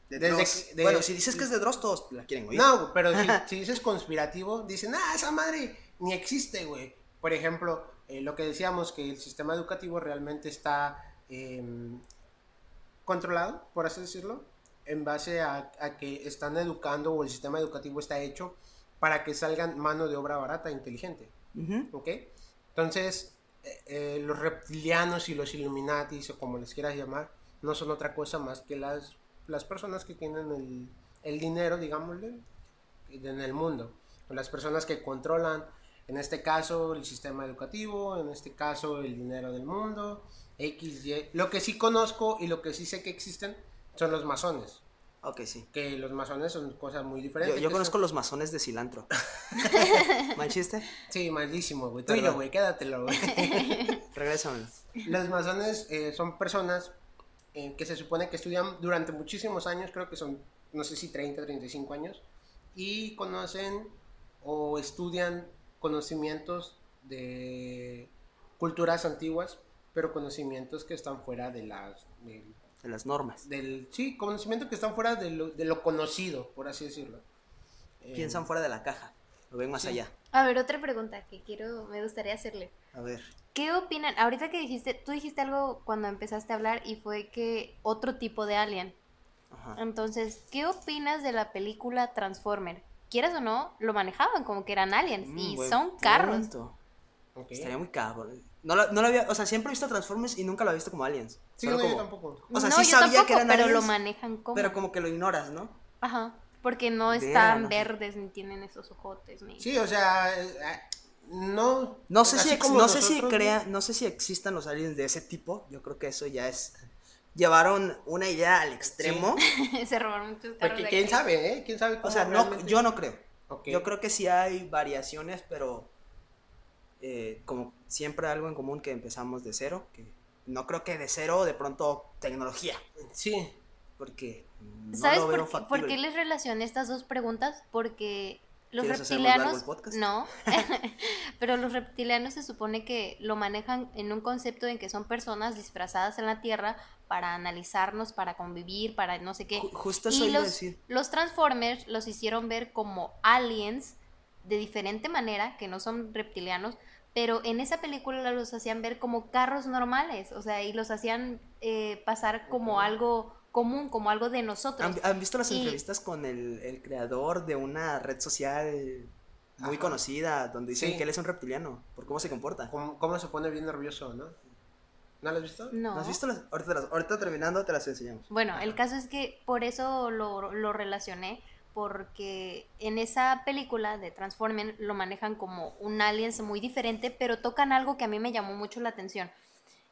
De Desde Dross. que- de- Bueno, si dices que es de Dross, todos la quieren oír. No, pero si, [laughs] si dices conspirativo, dicen, ah, esa madre ni existe, güey. Por ejemplo, eh, lo que decíamos, que el sistema educativo realmente está em, controlado, por así decirlo, en base a, a que están educando o el sistema educativo está hecho para que salgan mano de obra barata e inteligente. Ujú. ¿Ok? Entonces, eh, eh, los reptilianos y los Illuminatis, o como les quieras llamar, no son otra cosa más que las, las personas que tienen el, el dinero, digámosle, en el mundo. Las personas que controlan, en este caso, el sistema educativo, en este caso, el dinero del mundo, X, Y. Lo que sí conozco y lo que sí sé que existen son los masones. Ok, sí. Que los masones son cosas muy diferentes. yo conozco son- los masones de cilantro. [laughs] ¿Mal chiste? Sí, malísimo, güey. Tuyo, güey, quédatelo, güey. [laughs] Regrésamelo. Los masones eh, son personas eh, que se supone que estudian durante muchísimos años, creo que son, no sé si 30, 35 años, y conocen o estudian conocimientos de culturas antiguas, pero conocimientos que están fuera de las... De las normas. del sí, conocimiento que están fuera de lo, de lo conocido, por así decirlo. Eh, Piensan fuera de la caja. Lo ven más sí. allá. a ver, otra pregunta que quiero, me gustaría hacerle. A ver. ¿Qué opinan? Ahorita que dijiste, tú dijiste algo cuando empezaste a hablar y fue que otro tipo de alien. Ajá. Entonces, ¿qué opinas de la película Transformer? Quieras o no, lo manejaban como que eran aliens Mm, y buen son carros. punto. ok. Estaría muy cabrón. No lo, no lo había, o sea, siempre he visto Transformers y nunca lo he visto como aliens. Sí, no, yo tampoco. O sea, no, sí yo sabía tampoco, que eran pero lo manejan como. Pero como que lo ignoras, ¿no? Ajá, porque no están verdes ni tienen esos ojotes ni. Sí, o sea, eh, eh, no... No sé, si, como no sé si crea, no sé si existan los aliens de ese tipo. Yo creo que eso ya es llevaron una idea al extremo. [laughs] Se robaron muchos carros. Porque de quién sabe, ¿eh? ¿Quién sabe cómo O sea, no, yo no creo. Yo creo que sí hay variaciones, pero eh, como siempre algo en común que empezamos de cero, que no creo que de cero de pronto tecnología, Sí. porque no ¿Sabes lo veo por, qué, por qué les relacioné estas dos preguntas? Porque los ¿Quieres hacer más largo reptilianos. el podcast? No, [laughs] pero los reptilianos se supone que lo manejan en un concepto en que son personas disfrazadas en la Tierra para analizarnos, para convivir, para no sé qué. Ju- justo eso y iba a los, decir. los Transformers los hicieron ver como aliens de diferente manera, que no son reptilianos, pero en esa película los hacían ver como carros normales, o sea, y los hacían eh, pasar como algo común, como algo de nosotros. ¿Han, han visto las Y- entrevistas con el, el creador de una red social muy Ajá. conocida, donde dicen Sí. que él es un reptiliano, por cómo se comporta? ¿Cómo, cómo se pone bien nervioso, ¿no? ¿No lo has visto? No. ¿No has visto las? Ahorita, las- ahorita terminando te las enseñamos. Bueno, el caso es que por eso lo, lo relacioné, porque en esa película de Transformers lo manejan como un aliens muy diferente, pero tocan algo que a mí me llamó mucho la atención.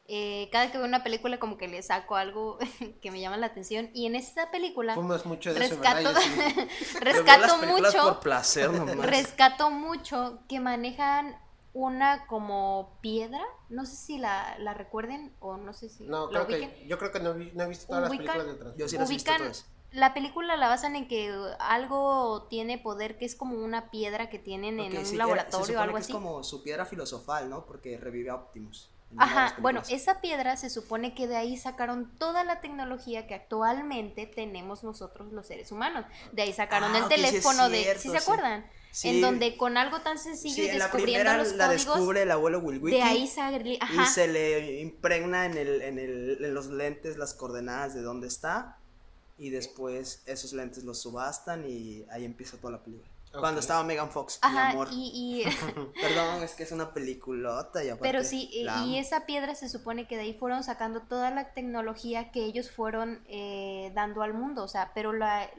Eh, cada que veo una película como que le saco algo [laughs] que me llama la atención y en esta película Fumas mucho de eso, rescato. Yo sí. [laughs] Rescato las mucho por placer nomás. rescato mucho que manejan una como piedra, no sé si la, la recuerden o no sé si No, la creo ubiquen. que, yo creo que no, vi- no he visto todas las Ubican- películas de Transformers. Yo sí las he visto ubican todas. La película la basan en que algo tiene poder que es como una piedra que tienen en un laboratorio o algo que así. Es como su piedra filosofal, ¿no? Porque revive a Optimus. Ajá, bueno, esa piedra se supone que de ahí sacaron toda la tecnología que actualmente tenemos nosotros los seres humanos. De ahí sacaron Ah, el sí es teléfono de, ¿sí se acuerdan? Sí. En donde con algo tan sencillo y en la descubriendo primera los la códigos, descubre el abuelo Wilwiki. de ahí sale, Y se le impregna en, el, en, el, en los lentes las coordenadas de dónde está. Y después esos lentes los subastan y ahí empieza toda la película. Cuando estaba Megan Fox, mi amor. y, y [laughs] Perdón, es que es una peliculota y aparte Pero sí, y- la y amo. esa piedra se supone que de ahí fueron sacando toda la tecnología que ellos fueron eh, dando al mundo, o sea, pero la,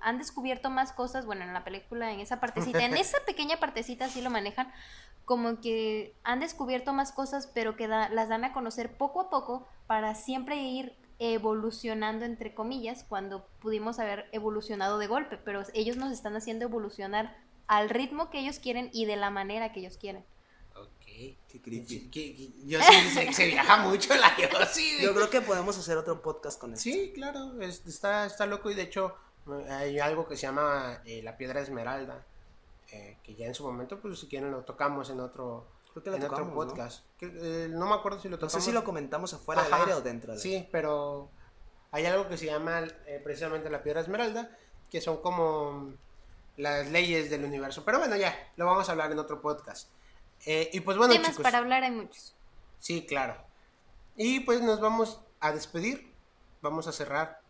han descubierto más cosas, bueno, en la película, en esa partecita, en esa pequeña partecita sí lo manejan, como que han descubierto más cosas, pero que da- las dan a conocer poco a poco para siempre ir evolucionando, entre comillas, cuando pudimos haber evolucionado de golpe, pero ellos nos están haciendo evolucionar al ritmo que ellos quieren y de la manera que ellos quieren. Ok. Qué creepy. Sí, que- que- Yo sí, se, se viaja mucho la yo sí. Yo creo que podemos hacer otro podcast con esto. Sí, claro, es- está, está loco y de hecho hay algo que se llama eh, la piedra esmeralda, eh, que ya en su momento, pues si quieren lo tocamos en otro, Creo que lo en otro tocamos, ¿no? podcast. Que, eh, ¿no? me acuerdo si lo No tocamos. sé si lo comentamos afuera del Ajá, aire o dentro del Sí, pero hay algo que se llama eh, precisamente la piedra esmeralda, que son como las leyes del universo. Pero bueno, ya, lo vamos a hablar en otro podcast. Eh, y pues bueno, Temas chicos. para hablar hay muchos. Sí, claro. Y pues nos vamos a despedir. Vamos a cerrar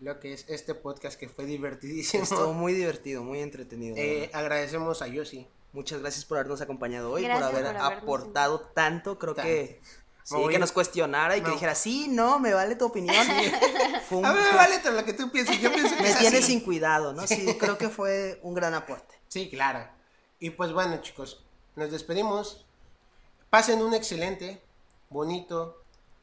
lo que es este podcast que fue divertidísimo. Estuvo muy [laughs] divertido, muy entretenido. la Eh, agradecemos a Yossi. Muchas gracias por habernos acompañado hoy, Gracias por haber por aportado tanto. Creo que sí, voy- que nos cuestionara y que dijera, sí, no, me vale tu opinión. [laughs] [laughs] Fue un- A mí me vale todo lo que tú pienses. Yo pienso que me es tienes así. sin cuidado, ¿no? Sí, [laughs] creo que fue un gran aporte. Sí, claro. Y pues bueno, chicos, nos despedimos. Pasen un excelente, bonito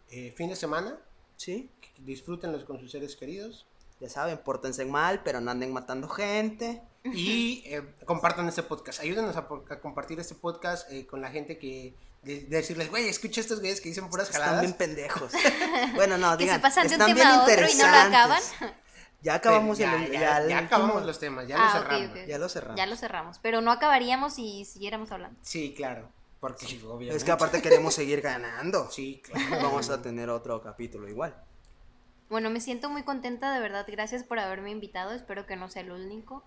eh, fin de semana. Sí, Disfrútenlos con sus seres queridos. Ya saben, pórtense mal, pero no anden matando gente. Y eh, compartan este podcast. Ayúdenos a, a compartir este podcast eh, con la gente que. De, de decirles, güey, escucha estos güeyes que dicen puras Están jaladas. bien pendejos. [laughs] Bueno, no, Que digan, se pasan de un están tema bien a otro y no lo interesantes. acaban. Ya acabamos ya, el, ya, ya el ya último- acabamos los temas, ya Ah, lo cerramos. ok. Ya lo cerramos. Ya lo cerramos, pero no acabaríamos si siguiéramos hablando. Sí, claro. Porque obviamente. Es que aparte queremos seguir ganando. Sí, claro. Vamos a tener otro capítulo igual. Bueno, me siento muy contenta, de verdad. Gracias por haberme invitado. Espero que no sea el único.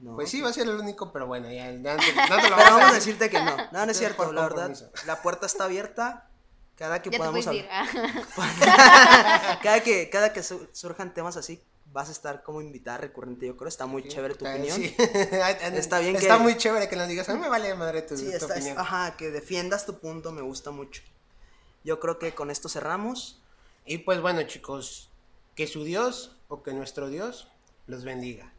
No, Pues sí, va a ser el único, pero bueno, ya. ya no te- te lo [laughs] Pero vamos vamos a a decir. decirte que no. No, no es cierto. por La verdad, la puerta está abierta. Cada que Ya te podamos ir. Ah. [laughs] [laughs] cada que cada que su- surjan temas así, vas a estar como invitada recurrente. Yo creo está muy chévere tu Eh, opinión. sí. Está bien Está que- muy chévere que nos digas, a mí me vale madre tu, Sí, tu está, es- opinión. ajá, que defiendas tu punto me gusta mucho. Yo creo que con esto cerramos. Y pues bueno, chicos, que su Dios o que nuestro Dios los bendiga.